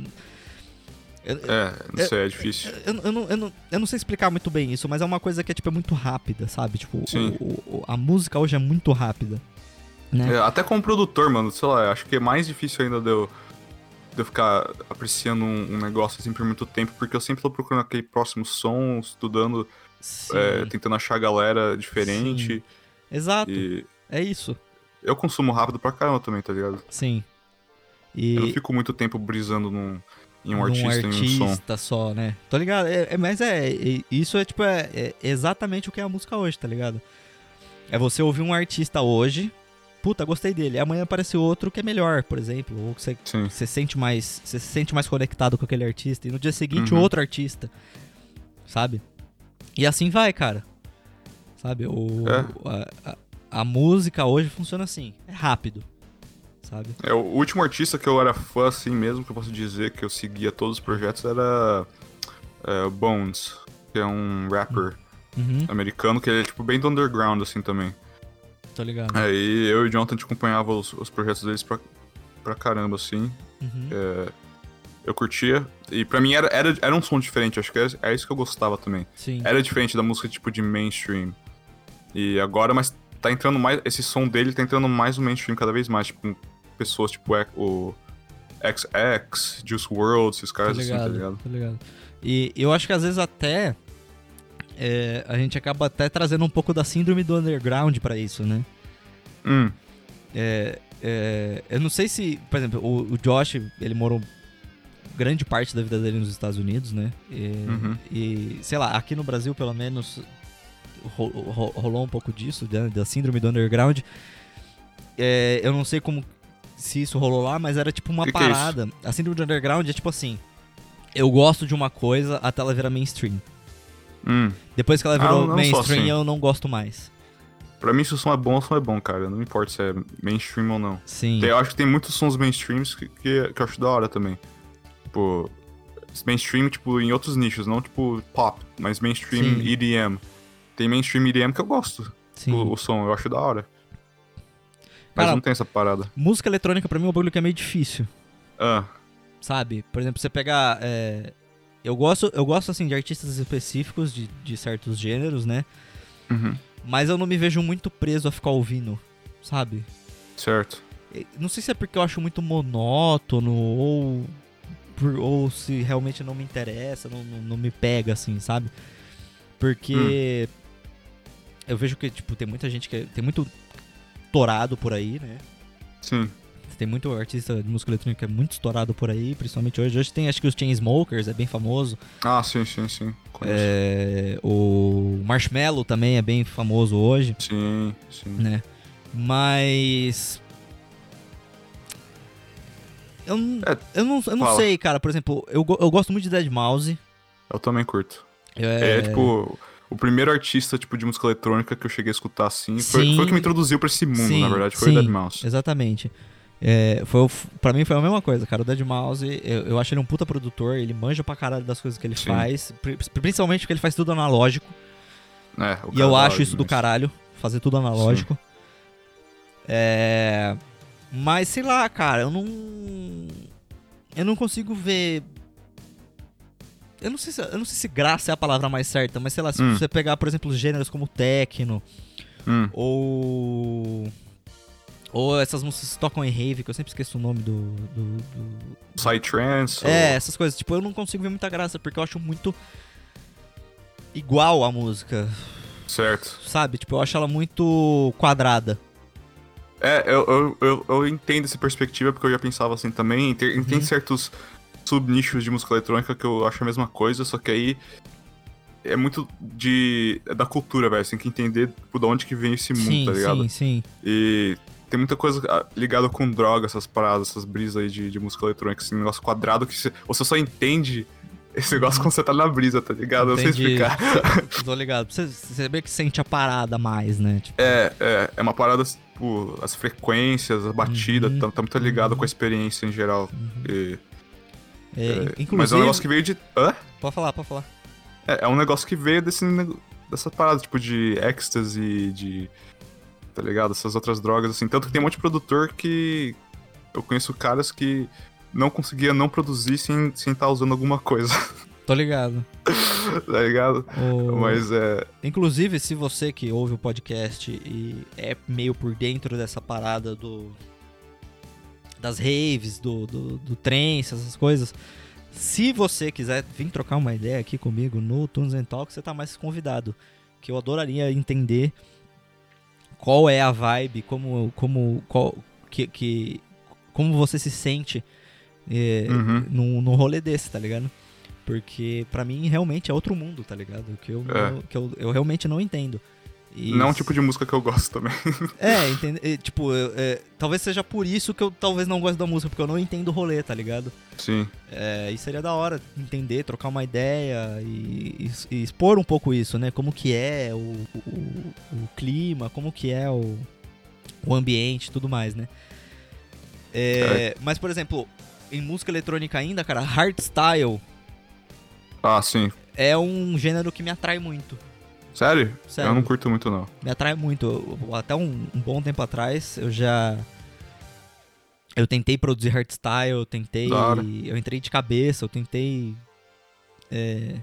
Eu, É, não sei, é difícil. eu, eu não, eu, não, eu não sei explicar muito bem isso, mas é uma coisa que é, tipo, é muito rápida, sabe? Tipo, o- Sim. o- a música hoje é muito rápida. Né? É, até como produtor, mano, sei lá, acho que é mais difícil ainda de eu, de eu ficar apreciando um, um negócio assim por muito tempo, porque eu sempre tô procurando aquele próximo som, estudando, Sim. é, tentando achar galera diferente. Exato. E É isso. Eu consumo rápido pra caramba também, tá ligado? Sim. Eu não E fico muito tempo brisando num, em um num artista, em um som. artista só, né? Tô ligado? É, é- mas é, é- Isso é, tipo, é, é exatamente o que é a música hoje, tá ligado? É você ouvir um artista hoje. Puta, gostei dele. Amanhã aparece outro que é melhor, por exemplo. Ou que você sente mais você se sente mais conectado com aquele artista e no dia seguinte Uhum. outro artista sabe e assim vai cara sabe o É. a, a- a música hoje funciona assim é rápido sabe É, o último artista que eu era fã, assim mesmo, que eu posso dizer que eu seguia todos os projetos, era é, Bones, que é um rapper uhum, americano, que ele é tipo bem do underground, assim, também. tô ligado Aí eu e o Jonathan a gente acompanhava os, os projetos deles pra, pra caramba, assim. Uhum. É, eu curtia. E pra mim era, era, era um som diferente, acho que é, é isso que eu gostava também. sim Era diferente da música tipo de mainstream. E agora, mas tá entrando mais. Esse som dele tá entrando mais no mainstream cada vez mais, tipo, com pessoas tipo o XX, Juice WRLD, esses tô caras assim, tá ligado, ligado? tô ligado e eu acho que às vezes até é, a gente acaba até trazendo um pouco da síndrome do underground pra isso né Hum, É, é, eu não sei se, por exemplo, o, o Josh, ele morou grande parte da vida dele nos Estados Unidos, né? E, Uhum. e, sei lá, aqui no Brasil, pelo menos, rolou um pouco disso, da, da síndrome do underground. É, eu não sei como se isso rolou lá, mas era tipo uma Que que é parada. a síndrome do underground é tipo assim: eu gosto de uma coisa até ela virar mainstream. hum. Depois que ela Ah, virou não só mainstream, assim. eu não gosto mais. Pra mim, se o som é bom, o som é bom, cara. Não importa se é mainstream ou não. Sim. Tem- eu acho que tem muitos sons mainstreams que, que, que eu acho da hora também. Tipo, mainstream, tipo, em outros nichos, não tipo pop, mas mainstream Sim. EDM. Tem mainstream EDM que eu gosto. O, o som, eu acho da hora. Mas Cara, não tem essa parada. Música eletrônica pra mim é um bagulho que é meio difícil. Ah, sabe? Por exemplo, você pegar. é, Eu gosto, eu gosto assim de artistas específicos de, de certos gêneros, né? uhum, Mas eu não me vejo muito preso a ficar ouvindo, sabe? certo. Não sei se é porque eu acho muito monótono ou ou se realmente não me interessa, não, não, não me pega assim, sabe? Porque eu vejo que tipo tem muita gente que é- tem muito torado por aí, né? Sim. Tem muito artista de música eletrônica que é muito estourado por aí, principalmente hoje. Hoje tem acho que os Chainsmokers, é bem famoso. Ah, sim, sim, sim. É, o Marshmello também é bem famoso hoje, Sim, sim. né? Mas. Eu, não- É, eu não, eu não fala. sei, cara. Por exemplo, eu, eu gosto muito de Dead Mouse. Eu também curto. É, É, tipo, o primeiro artista, tipo, de música eletrônica que eu cheguei a escutar assim. Foi, foi o que me introduziu pra esse mundo, Sim, na verdade. Foi sim. o Dead Mouse. Exatamente. É, foi, pra mim foi a mesma coisa, cara. O Dead Mouse, eu, eu acho ele um puta produtor, ele manja pra caralho das coisas que ele Sim. faz. pri- Principalmente porque ele faz tudo analógico. É, E eu da acho isso do caralho, fazer tudo analógico. É. Mas sei lá, cara, eu não. Eu não consigo ver. Eu não sei se, eu não sei se graça é a palavra mais certa, mas sei lá, se Hum. você pegar, por exemplo, gêneros como techno, Hum, ou. Ou essas músicas que tocam em rave, que eu sempre esqueço o nome do. do- do- Psytrance. É, ou- essas coisas. Tipo, eu não consigo ver muita graça, porque eu acho muito. igual a música, Certo. sabe? Tipo, eu acho ela muito quadrada. É, eu, eu, eu, eu entendo essa perspectiva, porque eu já pensava assim também. Tem, tem Uhum. certos subnichos de música eletrônica que eu acho a mesma coisa, só que aí é muito de é da cultura, velho. Você tem que entender tipo, de onde que vem esse mundo, sim, tá ligado? sim, sim. E tem muita coisa ah, ligada com droga, essas paradas, essas brisas aí de, de música eletrônica, esse negócio quadrado que você, você só entende esse negócio quando você tá na brisa, tá ligado? Eu não sei Entendi. explicar. Tô ligado. Você, você meio que sente a parada mais, né? Tipo, É, é, é uma parada, tipo, as frequências, a batida, Uhum. tá, tá muito ligado Uhum. com a experiência em geral. E- é, é, inclusive. mas é um negócio que veio de. Hã? Pode falar, pode falar. É, é um negócio que veio desse, dessa parada, tipo, de ecstasy, de. Tá ligado? Essas outras drogas, assim. Tanto que tem um monte de produtor que. Eu conheço caras que não conseguia não produzir sem estar sem tá usando alguma coisa, Tô ligado. tá ligado? O- Mas é. Inclusive, se você que ouve o podcast e é meio por dentro dessa parada do. Das raves, do, do, do trance, essas coisas. Se você quiser vir trocar uma ideia aqui comigo no Tunes and Talk, você tá mais convidado. Que eu adoraria entender qual é a vibe, como. como qual, que, que, como você se sente é, Uhum. num, num rolê desse, tá ligado? Porque pra mim realmente é outro mundo, tá ligado? Que eu, É. que eu, eu realmente não entendo. E- Não é um tipo de música que eu gosto também. É, entende, é, tipo, é, talvez seja por isso que eu talvez não gosto da música, porque eu não entendo o rolê, tá ligado? Sim. É, e seria da hora entender, trocar uma ideia e, e- e expor um pouco isso, né? Como que é o, o, o clima, como que é o, o ambiente e tudo mais, né? É, Mas, por exemplo, em música eletrônica ainda, cara, hardstyle Ah, sim. é um gênero que me atrai muito. Sério? Sério. Eu não curto muito, não. me atrai muito. Até um, um bom tempo atrás, eu já. Eu tentei produzir hardstyle, eu tentei. Eu entrei de cabeça, eu tentei. É.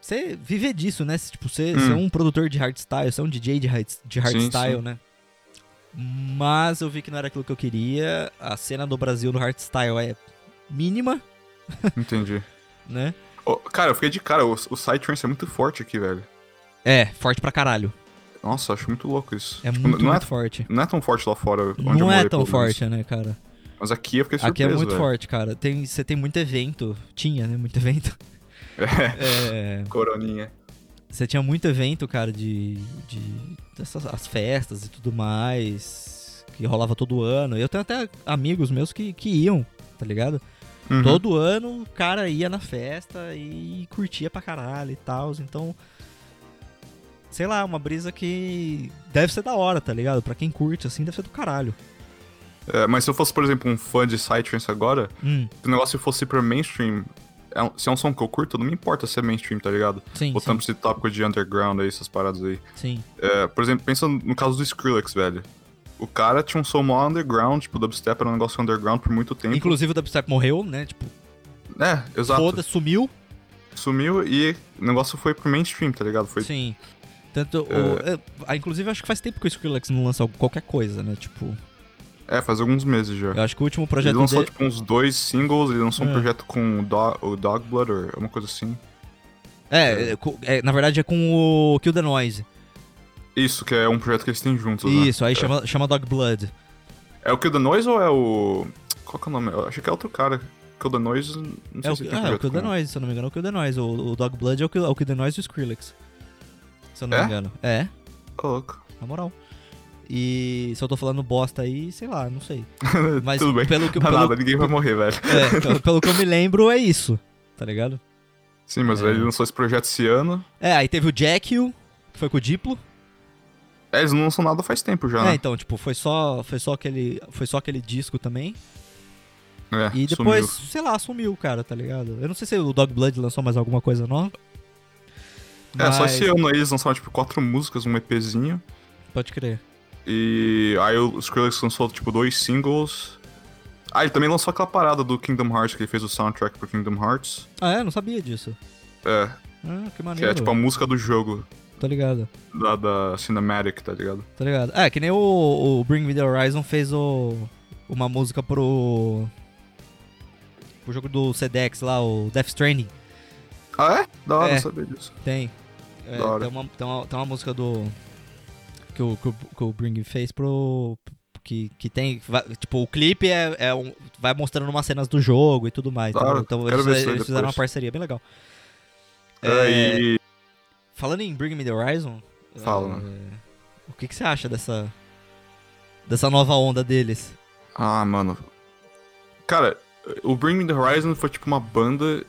Você viver disso, né? Tipo, ser, Hum. ser um produtor de hardstyle, ser um DJ de, hard, de hardstyle, sim. né? Mas eu vi que não era aquilo que eu queria. A cena do Brasil no hardstyle é mínima, Entendi. né? Cara, eu fiquei de cara. O, o Psytrance é muito forte aqui, velho. É, forte pra caralho. Nossa, eu acho muito louco isso. É Tipo, muito, não, muito é, forte. não é tão forte lá fora. Onde eu Não é morei, tão pelo menos. forte, né, cara? Mas aqui eu fiquei surpreso, Aqui é muito velho. forte, cara. Tem, você tem muito evento. Tinha, né? Muito evento. É, É, coroninha. você tinha muito evento, cara, de. de dessas, as festas e tudo mais. Que rolava todo ano. Eu tenho até amigos meus que, que iam, tá ligado? Uhum. Todo ano o cara ia na festa e curtia pra caralho e tal. Então. Sei lá, uma brisa que deve ser da hora, tá ligado? Pra quem curte, assim, deve ser do caralho. É, mas se eu fosse, por exemplo, um fã de Psytrance agora, Hum, se o negócio fosse pra mainstream, é um- se é um som que eu curto, não me importa se é mainstream, tá ligado? sim, Botando sim, esse tópico de underground aí, essas paradas aí. sim. É, por exemplo, pensa no caso do Skrillex, velho. O cara tinha um som mó underground, tipo, dubstep era um negócio underground por muito tempo. Inclusive o Dubstep morreu, né? Tipo, É, exato. foda, sumiu. Sumiu e o negócio foi pro mainstream, tá ligado? Foi Sim. Tanto. o- é, ah, inclusive, acho que faz tempo que o Skrillex não lança qualquer coisa, né? Tipo, É, faz alguns meses já. eu acho que o último Ele projeto lançou, dele. tipo, uns dois singles, ele lançou É. um projeto com o, Do o Dog Blood, ou uma coisa assim. É, é, é, na verdade é com o Kill the Noise. Isso, que é um projeto que eles têm juntos, né? Isso, aí chama, chama Dog Blood. É o Kill the Noise ou é o. Qual que é o nome? Eu achei que é outro cara. Kill the Noise, não sei É o, se ah, é o Kill the Noise, se eu não me engano, é o Kill the Noise. O, o Dog Blood é o Kill, é o Kill the Noise e o Skrillex. Se eu não É? me engano. É, Ô, louco. na moral. E se eu tô falando bosta aí, sei lá, não sei. Mas Tudo bem. pelo que Não, pelo, nada, ninguém vai morrer, velho. é, pelo- pelo que eu me lembro, é isso. Tá ligado? Sim, mas É. ele lançou esse projeto esse ano. É, aí teve o Jekyll, que foi com o Diplo. É, eles não lançam nada faz tempo já, É, né? então, tipo, foi só, foi só aquele, foi só aquele disco também. É, E depois, sumiu. sei lá, sumiu, cara, tá ligado? Eu não sei se o Dog Blood lançou mais alguma coisa nova. É, só mas- esse ano aí eles lançaram, tipo, quatro músicas, um EPzinho. Pode crer. E aí o Skrillex lançou, tipo, dois singles. Ah, ele também lançou aquela parada do Kingdom Hearts, que ele fez o soundtrack pro Kingdom Hearts. Ah, é? Não sabia disso. É, Ah, que que maneiro. é tipo a música do jogo, Tô ligado, da, da Cinematic, tá ligado? tô ligado. É, que nem o, o Bring Me The Horizon fez o, uma música pro... Pro jogo do Sedex lá, o Death Stranding. Ah, é? Da hora É. saber disso. Tem. É, Da hora. tem, uma, tem, uma, tem uma música do. Que o, que o, que o Bring fez pro. Que, que tem. tipo, o clipe é, é um, vai mostrando umas cenas do jogo e tudo mais. Entendeu? hora. Então Quero eles, eles fizeram uma parceria bem legal. É, É, e... Falando em Bring Me the Horizon. Fala. é, o que, que você acha dessa. Dessa nova onda deles? Ah, mano. Cara, o Bring Me The Horizon foi tipo uma banda.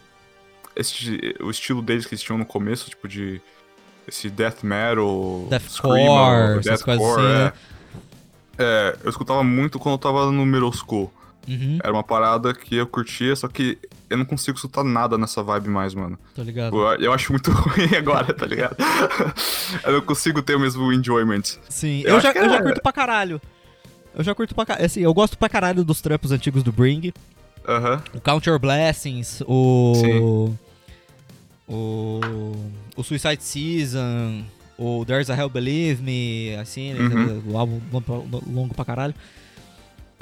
Esse, o estilo deles que eles tinham no começo, tipo de. Esse death metal. Deathcore, essas coisas assim, é. né? É, eu escutava muito quando eu tava no middle school. Uhum, Era uma parada que eu curtia, só que eu não consigo escutar nada nessa vibe mais, mano. tô ligado. Eu, eu acho muito ruim agora, tá ligado? eu não consigo ter o mesmo enjoyment. Sim, Eu eu, já, eu já é- curto pra caralho. Eu já curto pra caralho. Assim, eu gosto pra caralho dos trampos antigos do Bring. Aham. O Count Your Blessings, o. Sim. O. O Suicide Season, o There's a Hell Believe Me, assim, né, Uhum. o álbum longo pra caralho.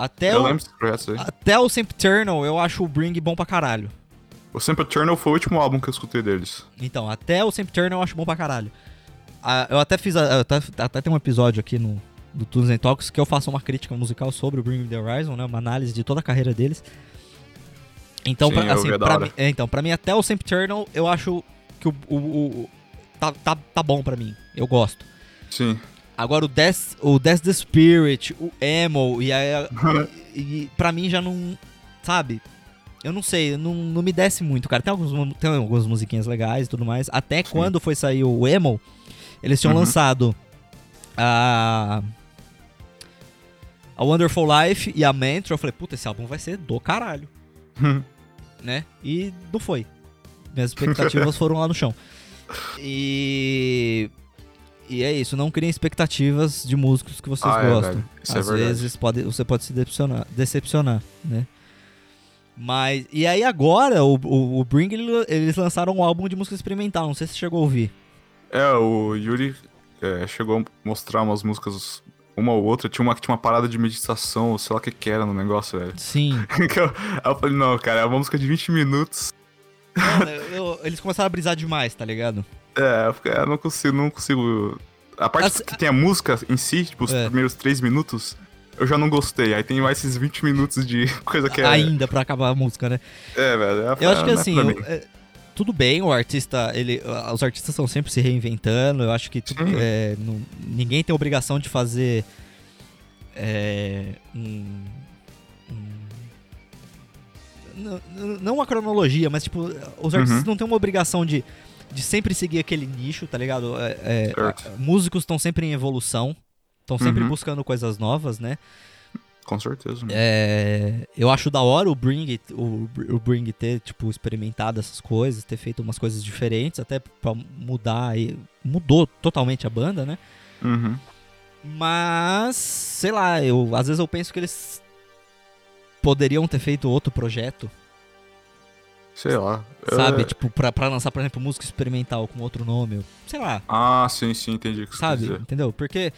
Até Eu o, lembro projetos aí. até o Sempiternal eu acho o Bring bom pra caralho. O Sempre Eternal foi o último álbum que eu escutei deles. Então, até o Sempiternal eu acho bom pra caralho. Ah, eu até fiz. a- até, até tem um episódio aqui no do Tunes and Talks que eu faço uma crítica musical sobre o Bring Me The Horizon, né? Uma análise de toda a carreira deles. Então, Sim, pra, assim, é pra mim, é, então, pra mim, até o Sempiternal, eu acho que o. o, o- tá, tá, tá bom pra mim. Eu gosto. Sim. Agora o Death, o Death the Spirit, o Emo, e aí. e, e pra mim já não. Sabe? Eu não sei, não, não me desce muito, cara. Tem, alguns, tem algumas musiquinhas legais e tudo mais. Até Sim. quando foi sair o Emo, eles tinham Uhum. lançado a. A Wonderful Life e a Mantra. Eu falei, puta, esse álbum vai ser do caralho, né? E não foi. Minhas expectativas foram lá no chão. E. E é isso, não criem expectativas de músicos que vocês Ah, é, gostam. é Às verdade. vezes pode, você pode se decepcionar, decepcionar, né? Mas. E aí agora, o, o, o Bring, ele- eles lançaram um álbum de música experimental, não sei se você chegou a ouvir. É, o Yuri é, chegou a mostrar umas músicas, uma ou outra. Tinha uma que tinha uma parada de meditação, ou sei lá o que que era no negócio, velho. Sim. Eu, aí eu falei, não, cara, é uma música de 20 minutos. Mano, eu- eles começaram a brisar demais, tá ligado? É, eu fiquei, eu não consigo, não consigo. A parte As- que tem a música em si, tipo, os É. primeiros 3 minutos, eu já não gostei. Aí tem mais esses 20 minutos de coisa que é. Ainda pra acabar a música, né? É, velho. Eu acho que é assim, eu- é, tudo bem, o artista, ele, os artistas estão sempre se reinventando. Eu acho que tu- é, não- ninguém tem obrigação de fazer é, um, um- não- não uma cronologia, mas tipo, os artistas Uhum. não têm uma obrigação de, de sempre seguir aquele nicho, tá ligado? É, é, a- músicos estão sempre em evolução, estão sempre Uhum. buscando coisas novas, né? Com certeza. mano. É, eu acho da hora o Bring, o, o Bring ter, tipo, experimentado essas coisas, ter feito umas coisas diferentes, até pra mudar e mudou totalmente a banda, né? Uhum. Mas, sei lá, eu às vezes eu penso que eles poderiam ter feito outro projeto, Sei lá. sabe? É- Tipo, pra, pra lançar, por exemplo, música experimental com outro nome, sei lá, Ah, sim, sim, entendi o que sabe? Entendeu? Porque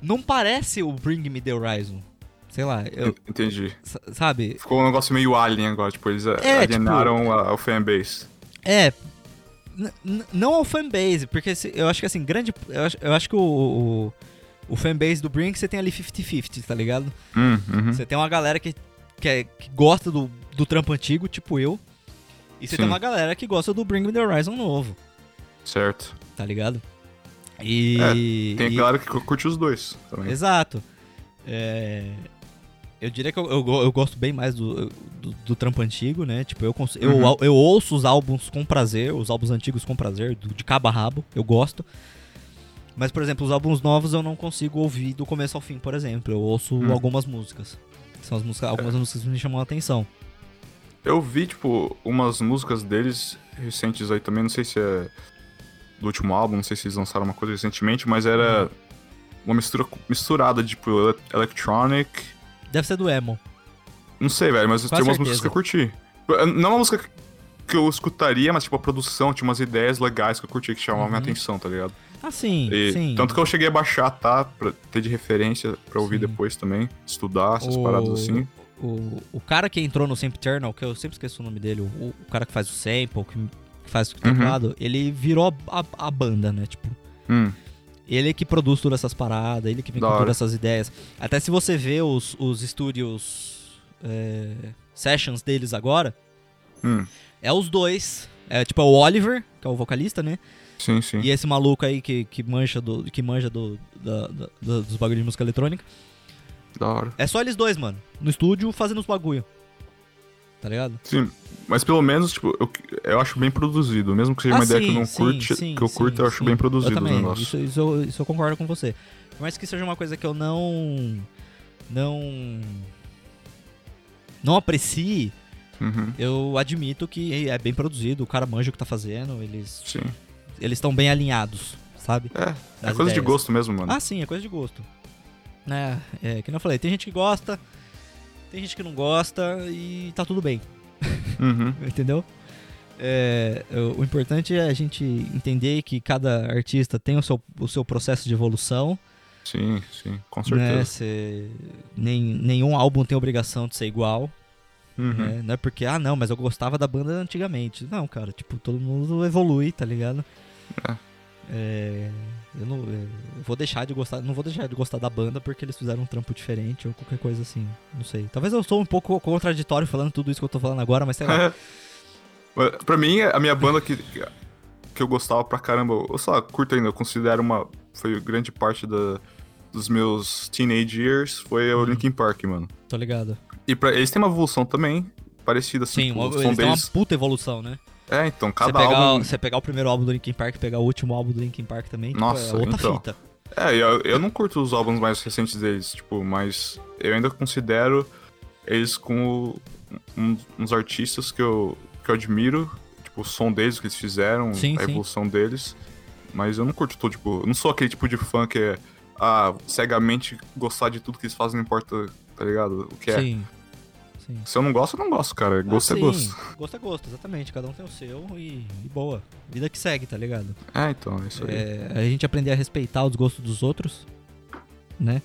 não parece o Bring Me The Horizon. Sei lá, eu, Entendi. sa- sabe? Ficou um negócio meio alien agora, tipo, eles É, alienaram a, o fanbase. É. Não ao fanbase, porque se- eu acho que assim, grande. Eu acho, eu acho que o, o, o fanbase do Brink, você tem ali 50-50, tá ligado? Hum, uhum. Você tem uma galera que, que, é- que gosta do, do trampo antigo, tipo eu. E você Sim. tem uma galera que gosta do Bring Me The Horizon novo, Certo. tá ligado? E... Tem e- galera que curte os dois também. Exato. É, Eu diria que eu, eu, eu gosto bem mais do, do, do trampo antigo, né? Tipo, eu, cons- eu, Uhum. eu ouço os álbuns com prazer, os álbuns antigos com prazer, do- de cabo a rabo, eu gosto. Mas, por exemplo, os álbuns novos eu não consigo ouvir do começo ao fim, por exemplo. Eu ouço Hum. algumas músicas. São as músicas, algumas músicas que me chamam a atenção. Eu vi, tipo, umas músicas deles recentes aí também, não sei se é do último álbum, não sei se eles lançaram uma coisa recentemente, mas era uma mistura misturada, tipo, ele- electronic. Deve ser do emo. Não sei, velho, mas Com tem umas músicas que eu curti. Não é uma música que eu escutaria, mas, tipo, a produção tinha umas ideias legais que eu curti, que chamavam minha Uhum. atenção, tá ligado? Ah, sim, E sim. Tanto que eu cheguei a baixar, tá? Pra ter de referência pra ouvir Sim. depois também, estudar essas O- paradas assim. O, o cara que entrou no Sempiternal, que eu sempre esqueço o nome dele, o, o cara que faz o sample, que faz o Uhum. teclado, ele virou a, a banda, né? Tipo, Hum, ele que produz todas essas paradas, ele que vem Da com hora. todas essas ideias. Até se você vê os, os estúdios é, sessions deles agora, hum. é os dois. É tipo é o Oliver, que é o vocalista, né? Sim, sim. E esse maluco aí que, que manja, do, que manja do, da- da- dos bagulhos de música eletrônica. Da hora. É só eles dois, mano. No estúdio fazendo os bagulho. Tá ligado? Sim, mas pelo menos, tipo, eu, eu acho bem produzido. Mesmo que seja uma Ah, ideia que eu sim, não sim, curte, sim, que eu sim, curto, eu acho sim. bem produzido eu o também, negócio. Isso, isso, eu- isso eu concordo com você. Por mais que seja uma coisa que eu não. Não. Não aprecie, Uhum, eu admito que é bem produzido, o cara manja o que tá fazendo, eles sim. Eles estão bem alinhados, sabe? É, é coisa de ideias. gosto mesmo, mano. Ah, sim, é coisa de gosto. É, é, que nem eu falei, tem gente que gosta, tem gente que não gosta e tá tudo bem. Uhum, entendeu? É, o, importante é a gente entender que cada artista tem o seu, o seu processo de evolução. sim, sim, com Né? certeza. Cê- nem, nenhum álbum tem obrigação de ser igual. Uhum, Né? Não é porque, ah, não, mas eu gostava da banda antigamente. Não, cara, tipo, todo mundo evolui, tá ligado? É. É, eu não eu vou deixar de gostar, não vou deixar de gostar da banda porque eles fizeram um trampo diferente ou qualquer coisa assim, não sei. Talvez eu sou um pouco contraditório falando tudo isso que eu tô falando agora, mas sei lá. Pra mim, a minha banda que, que eu gostava pra caramba, eu só curto ainda, eu considero uma. Foi grande parte da, dos meus teenage years, foi o Uhum. Linkin Park, mano. Tô ligado. E pra, eles têm uma evolução também, parecida assim. Sim, uma, eles têm uma deles. puta evolução, né? É, então, Você cada pegar, álbum. você pegar o primeiro álbum do Linkin Park e pegar o último álbum do Linkin Park também, tipo, Nossa, é outra então. fita. É, eu, eu não curto os álbuns mais recentes deles, tipo, mas eu ainda considero eles como um- uns artistas que eu, que eu admiro, tipo, o som deles, o que eles fizeram, Sim, a sim. evolução deles. Mas eu não curto tudo, tipo, eu não sou aquele tipo de fã que é, ah, cegamente gostar de tudo que eles fazem, não importa, tá ligado? O que é. Sim. Se eu não gosto, eu não gosto, cara. Gosto Ah, é gosto. Gosto é gosto, exatamente. Cada um tem o seu e, e boa. Vida que segue, tá ligado? É, então, é isso aí. É, a gente aprender a respeitar os gostos dos outros, né?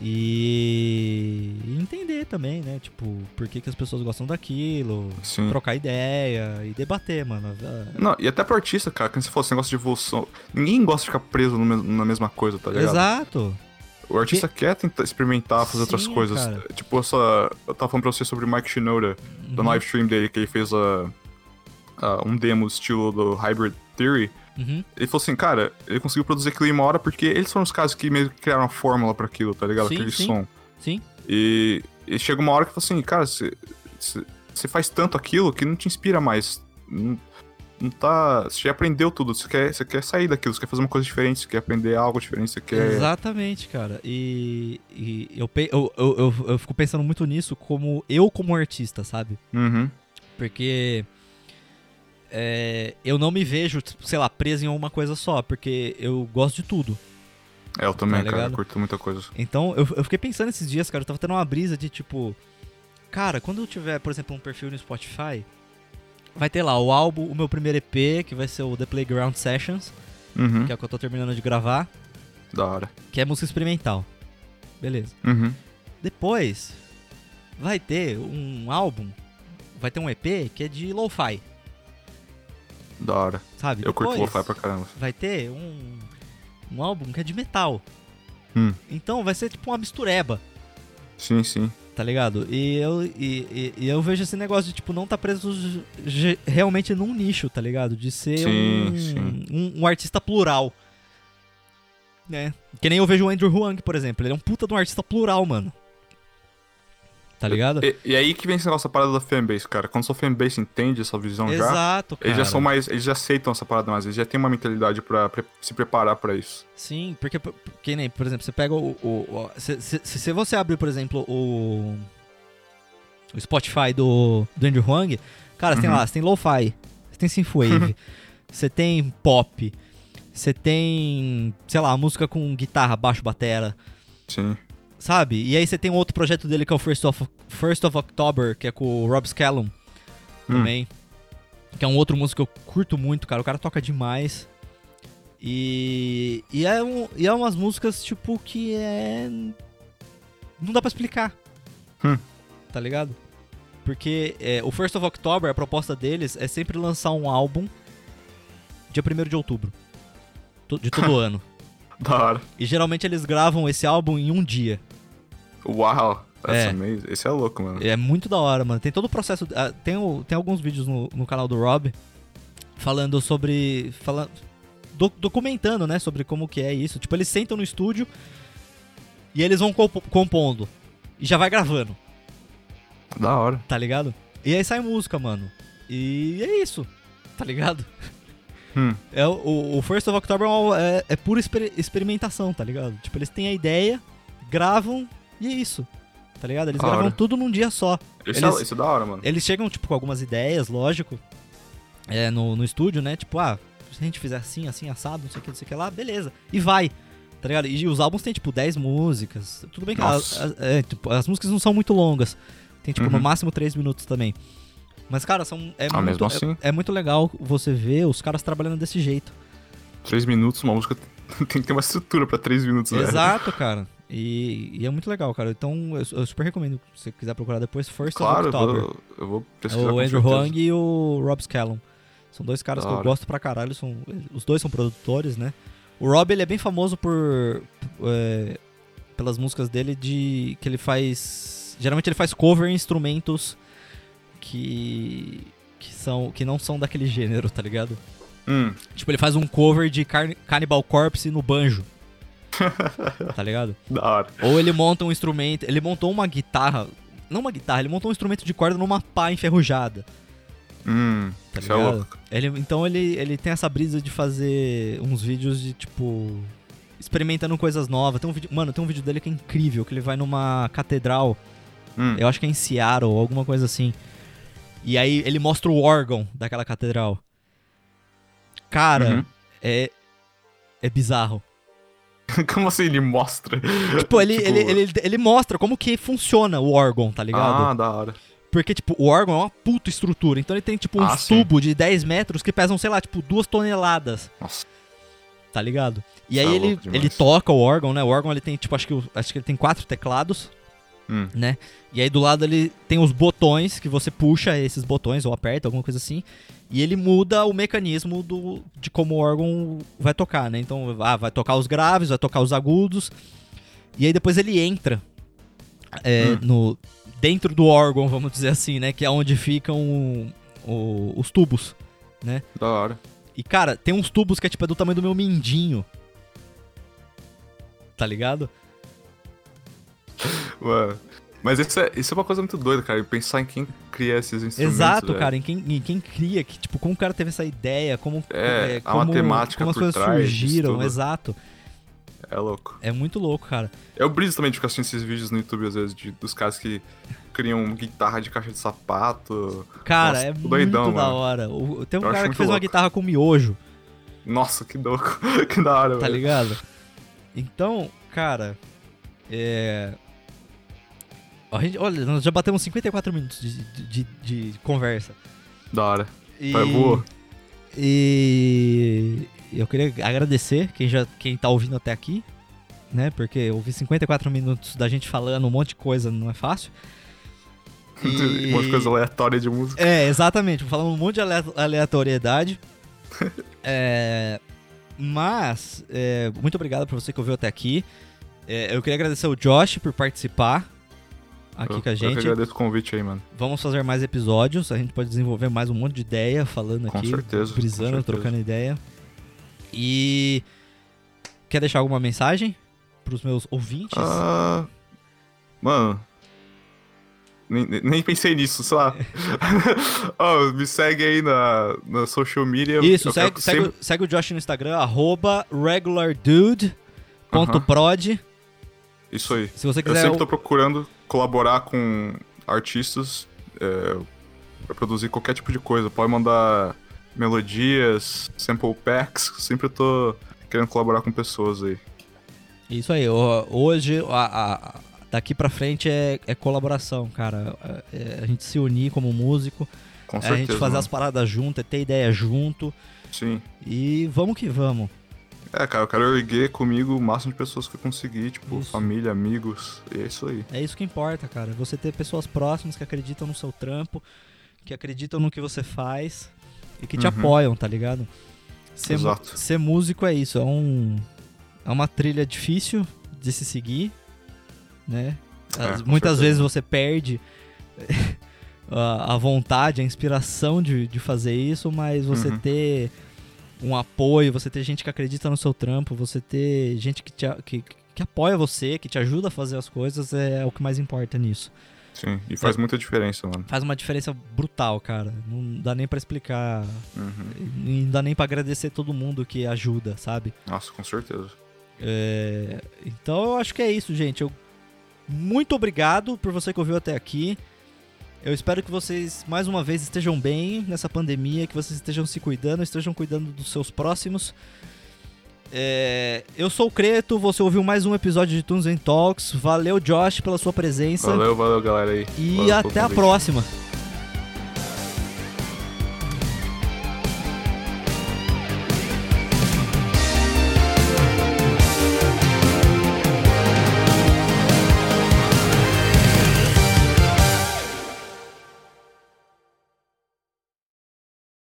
E e entender também, né? Tipo, por que, que as pessoas gostam daquilo, Sim. trocar ideia e debater, mano. Ah, Não, e até pro artista, cara, quando você falou esse negócio de evolução, ninguém gosta de ficar preso na mesma coisa, tá ligado? Exato. O artista quer tentar experimentar, fazer outras Sim, coisas. cara. Tipo, essa. Eu tava falando pra você sobre o Mike Shinoda, da Uhum, live stream dele, que ele fez a, a- um demo estilo do Hybrid Theory. uhum. Ele falou assim, cara, ele conseguiu produzir aquilo em uma hora porque eles foram os caras que meio que criaram a fórmula pra aquilo, tá ligado? Sim, Aquele sim. som. Sim. E, e chega uma hora que fala assim, cara, você faz tanto aquilo que não te inspira mais. Não, não tá. Você já aprendeu tudo, você quer, você quer sair daquilo, você quer fazer uma coisa diferente, você quer aprender algo diferente, você quer. Exatamente, cara. E, e eu, eu, eu, eu, eu fico pensando muito nisso como eu como artista, sabe? Uhum. Porque é, eu não me vejo, sei lá, preso em uma coisa só, porque eu gosto de tudo. É, eu também, Tá cara, eu curto muita coisa. Então eu, eu fiquei pensando esses dias, cara, eu tava tendo uma brisa de tipo. Cara, quando eu tiver, por exemplo, um perfil no Spotify, vai ter lá o álbum, o meu primeiro EP, que vai ser o The Playground Sessions, Uhum. que é o que eu tô terminando de gravar, Da hora. que é música experimental. Beleza. Uhum. Depois vai ter um álbum, vai ter um EP que é de lo-fi, Da hora. sabe? Eu curto Depois lo-fi pra caramba. Vai ter um, um álbum que é de metal. Hum. Então vai ser tipo uma mistureba, Sim, sim. Tá ligado? E eu, e, e- e eu vejo esse negócio de, tipo, não tá preso realmente num nicho, tá ligado? De ser Sim, um, sim. Um, um artista plural. Né? Que nem eu vejo o Andrew Huang, por exemplo. Ele é um puta de um artista plural, mano. Tá ligado? E, e aí que vem esse negócio da parada da fanbase, cara. Quando sua fanbase entende essa visão já, Exato, cara. eles já são mais. Eles já aceitam essa parada mais, eles já têm uma mentalidade pra se preparar pra isso. Sim, porque, por- que nem, por exemplo, você pega o. o, o- se, se, se você abrir, por exemplo, o. O Spotify do, do Andrew Huang, cara, você tem Uhum. lá, você tem lo-fi, você tem synthwave, você tem pop, você tem, sei lá, música com guitarra, baixo, batera, Sim. Sabe? E aí você tem um outro projeto dele que é o First of, First of October, que é com o Rob Scallum Hum. também. Que é um outro músico que eu curto muito, cara. O cara toca demais. E, e, é, um, e é umas músicas, tipo, que é. Não dá pra explicar. Hum. Tá ligado? Porque é, o First of October, a proposta deles é sempre lançar um álbum dia 1 de outubro. De todo ano. Da hora. E geralmente eles gravam esse álbum em um dia. Uau! That's É. amazing. Esse é louco, mano. É muito da hora, mano. Tem todo o processo. ah, Tem, tem alguns vídeos no, no canal do Rob falando sobre. Fala, do- documentando, né? Sobre como que é isso. Tipo, eles sentam no estúdio e eles vão compo- compondo. E já vai gravando, Da hora. tá ligado? E aí sai música, mano. E é isso, tá ligado? Hum. É, o- o, First of October é, é, é pura exper- experimentação, tá ligado? Tipo, eles têm a ideia, gravam e é isso. Tá ligado? Eles Da gravam hora. tudo num dia só. Esse, Eles- é, esse é da hora, mano. Eles chegam, tipo, com algumas ideias, lógico, é, no, no estúdio, né? Tipo, ah, se a gente fizer assim, assim, assado, não sei o que, não sei o que lá, beleza. E vai, tá ligado? E os álbuns têm, tipo, 10 músicas. Tudo bem que as, as- é, tipo, as músicas não são muito longas. Tem, tipo, no Uhum. máximo 3 minutos também. Mas, cara, são, é, Ah, muito, mesmo assim? é, é muito legal você ver os caras trabalhando desse jeito. Três minutos, uma música tem que ter uma estrutura pra três minutos, velho. Exato, cara. E, e é muito legal, cara. Então, eu, eu super recomendo, se você quiser procurar depois, First Claro, of eu October. vou, eu vou pesquisar o Andrew. Huang e o Rob Scallon. São dois caras Da que eu gosto pra caralho. São, os dois são produtores, né? O Rob, ele é bem famoso por... é, pelas músicas dele de... Que ele faz... Geralmente ele faz cover em instrumentos que... Que, são, que não são daquele gênero, tá ligado? Hum, Tipo, ele faz um cover de Carni- Cannibal Corpse no banjo. tá ligado? da hora. Ou ele monta um instrumento... Ele montou uma guitarra... Não uma guitarra, ele montou um instrumento de corda numa pá enferrujada. Hum, Tá isso é ligado? louco. Ele, então ele, ele tem essa brisa de fazer uns vídeos de tipo. experimentando coisas novas. Tem um vídeo, mano, tem um vídeo dele que é incrível, que ele vai numa catedral, Hum, eu acho que é em Seattle, alguma coisa assim. E aí ele mostra o órgão daquela catedral. Cara, Uhum. é. É bizarro. Como assim ele mostra? Tipo, ele, Tipo- ele, ele, ele mostra como que funciona o órgão, tá ligado? Ah, da hora. Porque, tipo, o órgão é uma puta estrutura. Então ele tem, tipo, um Ah, tubo de 10 metros que pesam, sei lá, tipo, duas toneladas. Nossa. Tá ligado? E aí é ele, ele toca o órgão, né? O órgão ele tem, tipo, acho que, acho que ele tem quatro teclados, Hum. né? E aí do lado ele tem os botões que você puxa esses botões ou aperta, alguma coisa assim. E ele muda o mecanismo do, de como o órgão vai tocar, né? Então, ah, vai tocar os graves, vai tocar os agudos. E aí depois ele entra é, Hum. no, dentro do órgão, vamos dizer assim, né? Que é onde ficam o- o- os tubos. Da hora. E, cara, tem uns tubos que é tipo é do tamanho do meu mindinho. Tá ligado? Mano. Mas isso é, isso é uma coisa muito doida, cara. Pensar em quem cria esses instrumentos. Exato, cara. Em quem, em quem cria, que, tipo, como o cara teve essa ideia, como, É, a como, matemática como as por coisas trás surgiram. Exato. É louco. É muito louco, cara. Eu briso também de ficar assistindo esses vídeos no YouTube, às vezes, de- dos caras que criam guitarra de caixa de sapato. Cara, Nossa, é muito doidão, da mano. hora. O- tem um Eu cara que muito fez uma louco. guitarra com miojo, Nossa, que louco. que da hora, tá ligado? Então, cara, é. Gente, olha, nós já batemos 54 minutos de, de, de- de conversa. Da hora. E, Vai, e eu queria agradecer quem já quem tá ouvindo até aqui, né? Porque ouvir 54 minutos da gente falando um monte de coisa não é fácil. E- um monte de coisa aleatória de música. É, exatamente, falando um monte de ale- aleatoriedade. é, mas, é, muito obrigado por você que ouviu até aqui. É, eu queria agradecer o Josh por participar aqui eu, com a Eu gente. que agradeço o convite aí, mano. Vamos fazer mais episódios. A gente pode desenvolver mais um monte de ideia falando Com aqui. certeza, com Brisando, certeza. trocando ideia. E. Quer deixar alguma mensagem pros meus ouvintes? Ah, mano. Nem, nem- pensei nisso, sei lá. Ó, me segue aí na, na social media. Isso, Eu segue, sempre- o- segue o Josh no Instagram, arroba regulardude.prod. Isso aí. Se você Eu quiser. sempre o- tô procurando colaborar com artistas é, pra produzir qualquer tipo de coisa. Pode mandar melodias, sample packs. Sempre tô querendo colaborar com pessoas aí. Isso aí, hoje, a- a- daqui pra frente é, é colaboração, cara. É- é a gente se unir como músico, Com é a certeza. gente fazer mano. as paradas junto, é ter ideia junto. Sim. E vamos que vamos. É, cara, eu quero erguer comigo o máximo de pessoas que eu conseguir, tipo, Isso. família, amigos, e é isso aí. É isso que importa, cara. Você ter pessoas próximas que acreditam no seu trampo, que acreditam no que você faz e que te Uhum. apoiam, tá ligado? Ser, Exato. ser músico é isso, é um é uma trilha difícil de se seguir, né? É, As- com muitas certeza. vezes você perde a, a vontade, a inspiração de, de fazer isso, mas você Uhum. ter um apoio, você ter gente que acredita no seu trampo, você ter gente que, te, que, que apoia você, que te ajuda a fazer as coisas, é o que mais importa nisso. Sim, e faz muita diferença, mano. Faz uma diferença brutal, cara. Não dá nem pra explicar, Uhum. não dá nem pra agradecer todo mundo que ajuda, sabe? Nossa, com certeza. É, Então eu acho que é isso, gente. Eu... Muito obrigado por você que ouviu até aqui. Eu espero que vocês, mais uma vez, estejam bem nessa pandemia, que vocês estejam se cuidando, estejam cuidando dos seus próximos. É, Eu sou o Creto, você ouviu mais um episódio de Tunes and Talks. Valeu, Josh, pela sua presença. Valeu, valeu, galera aí. E Valeu até a próxima.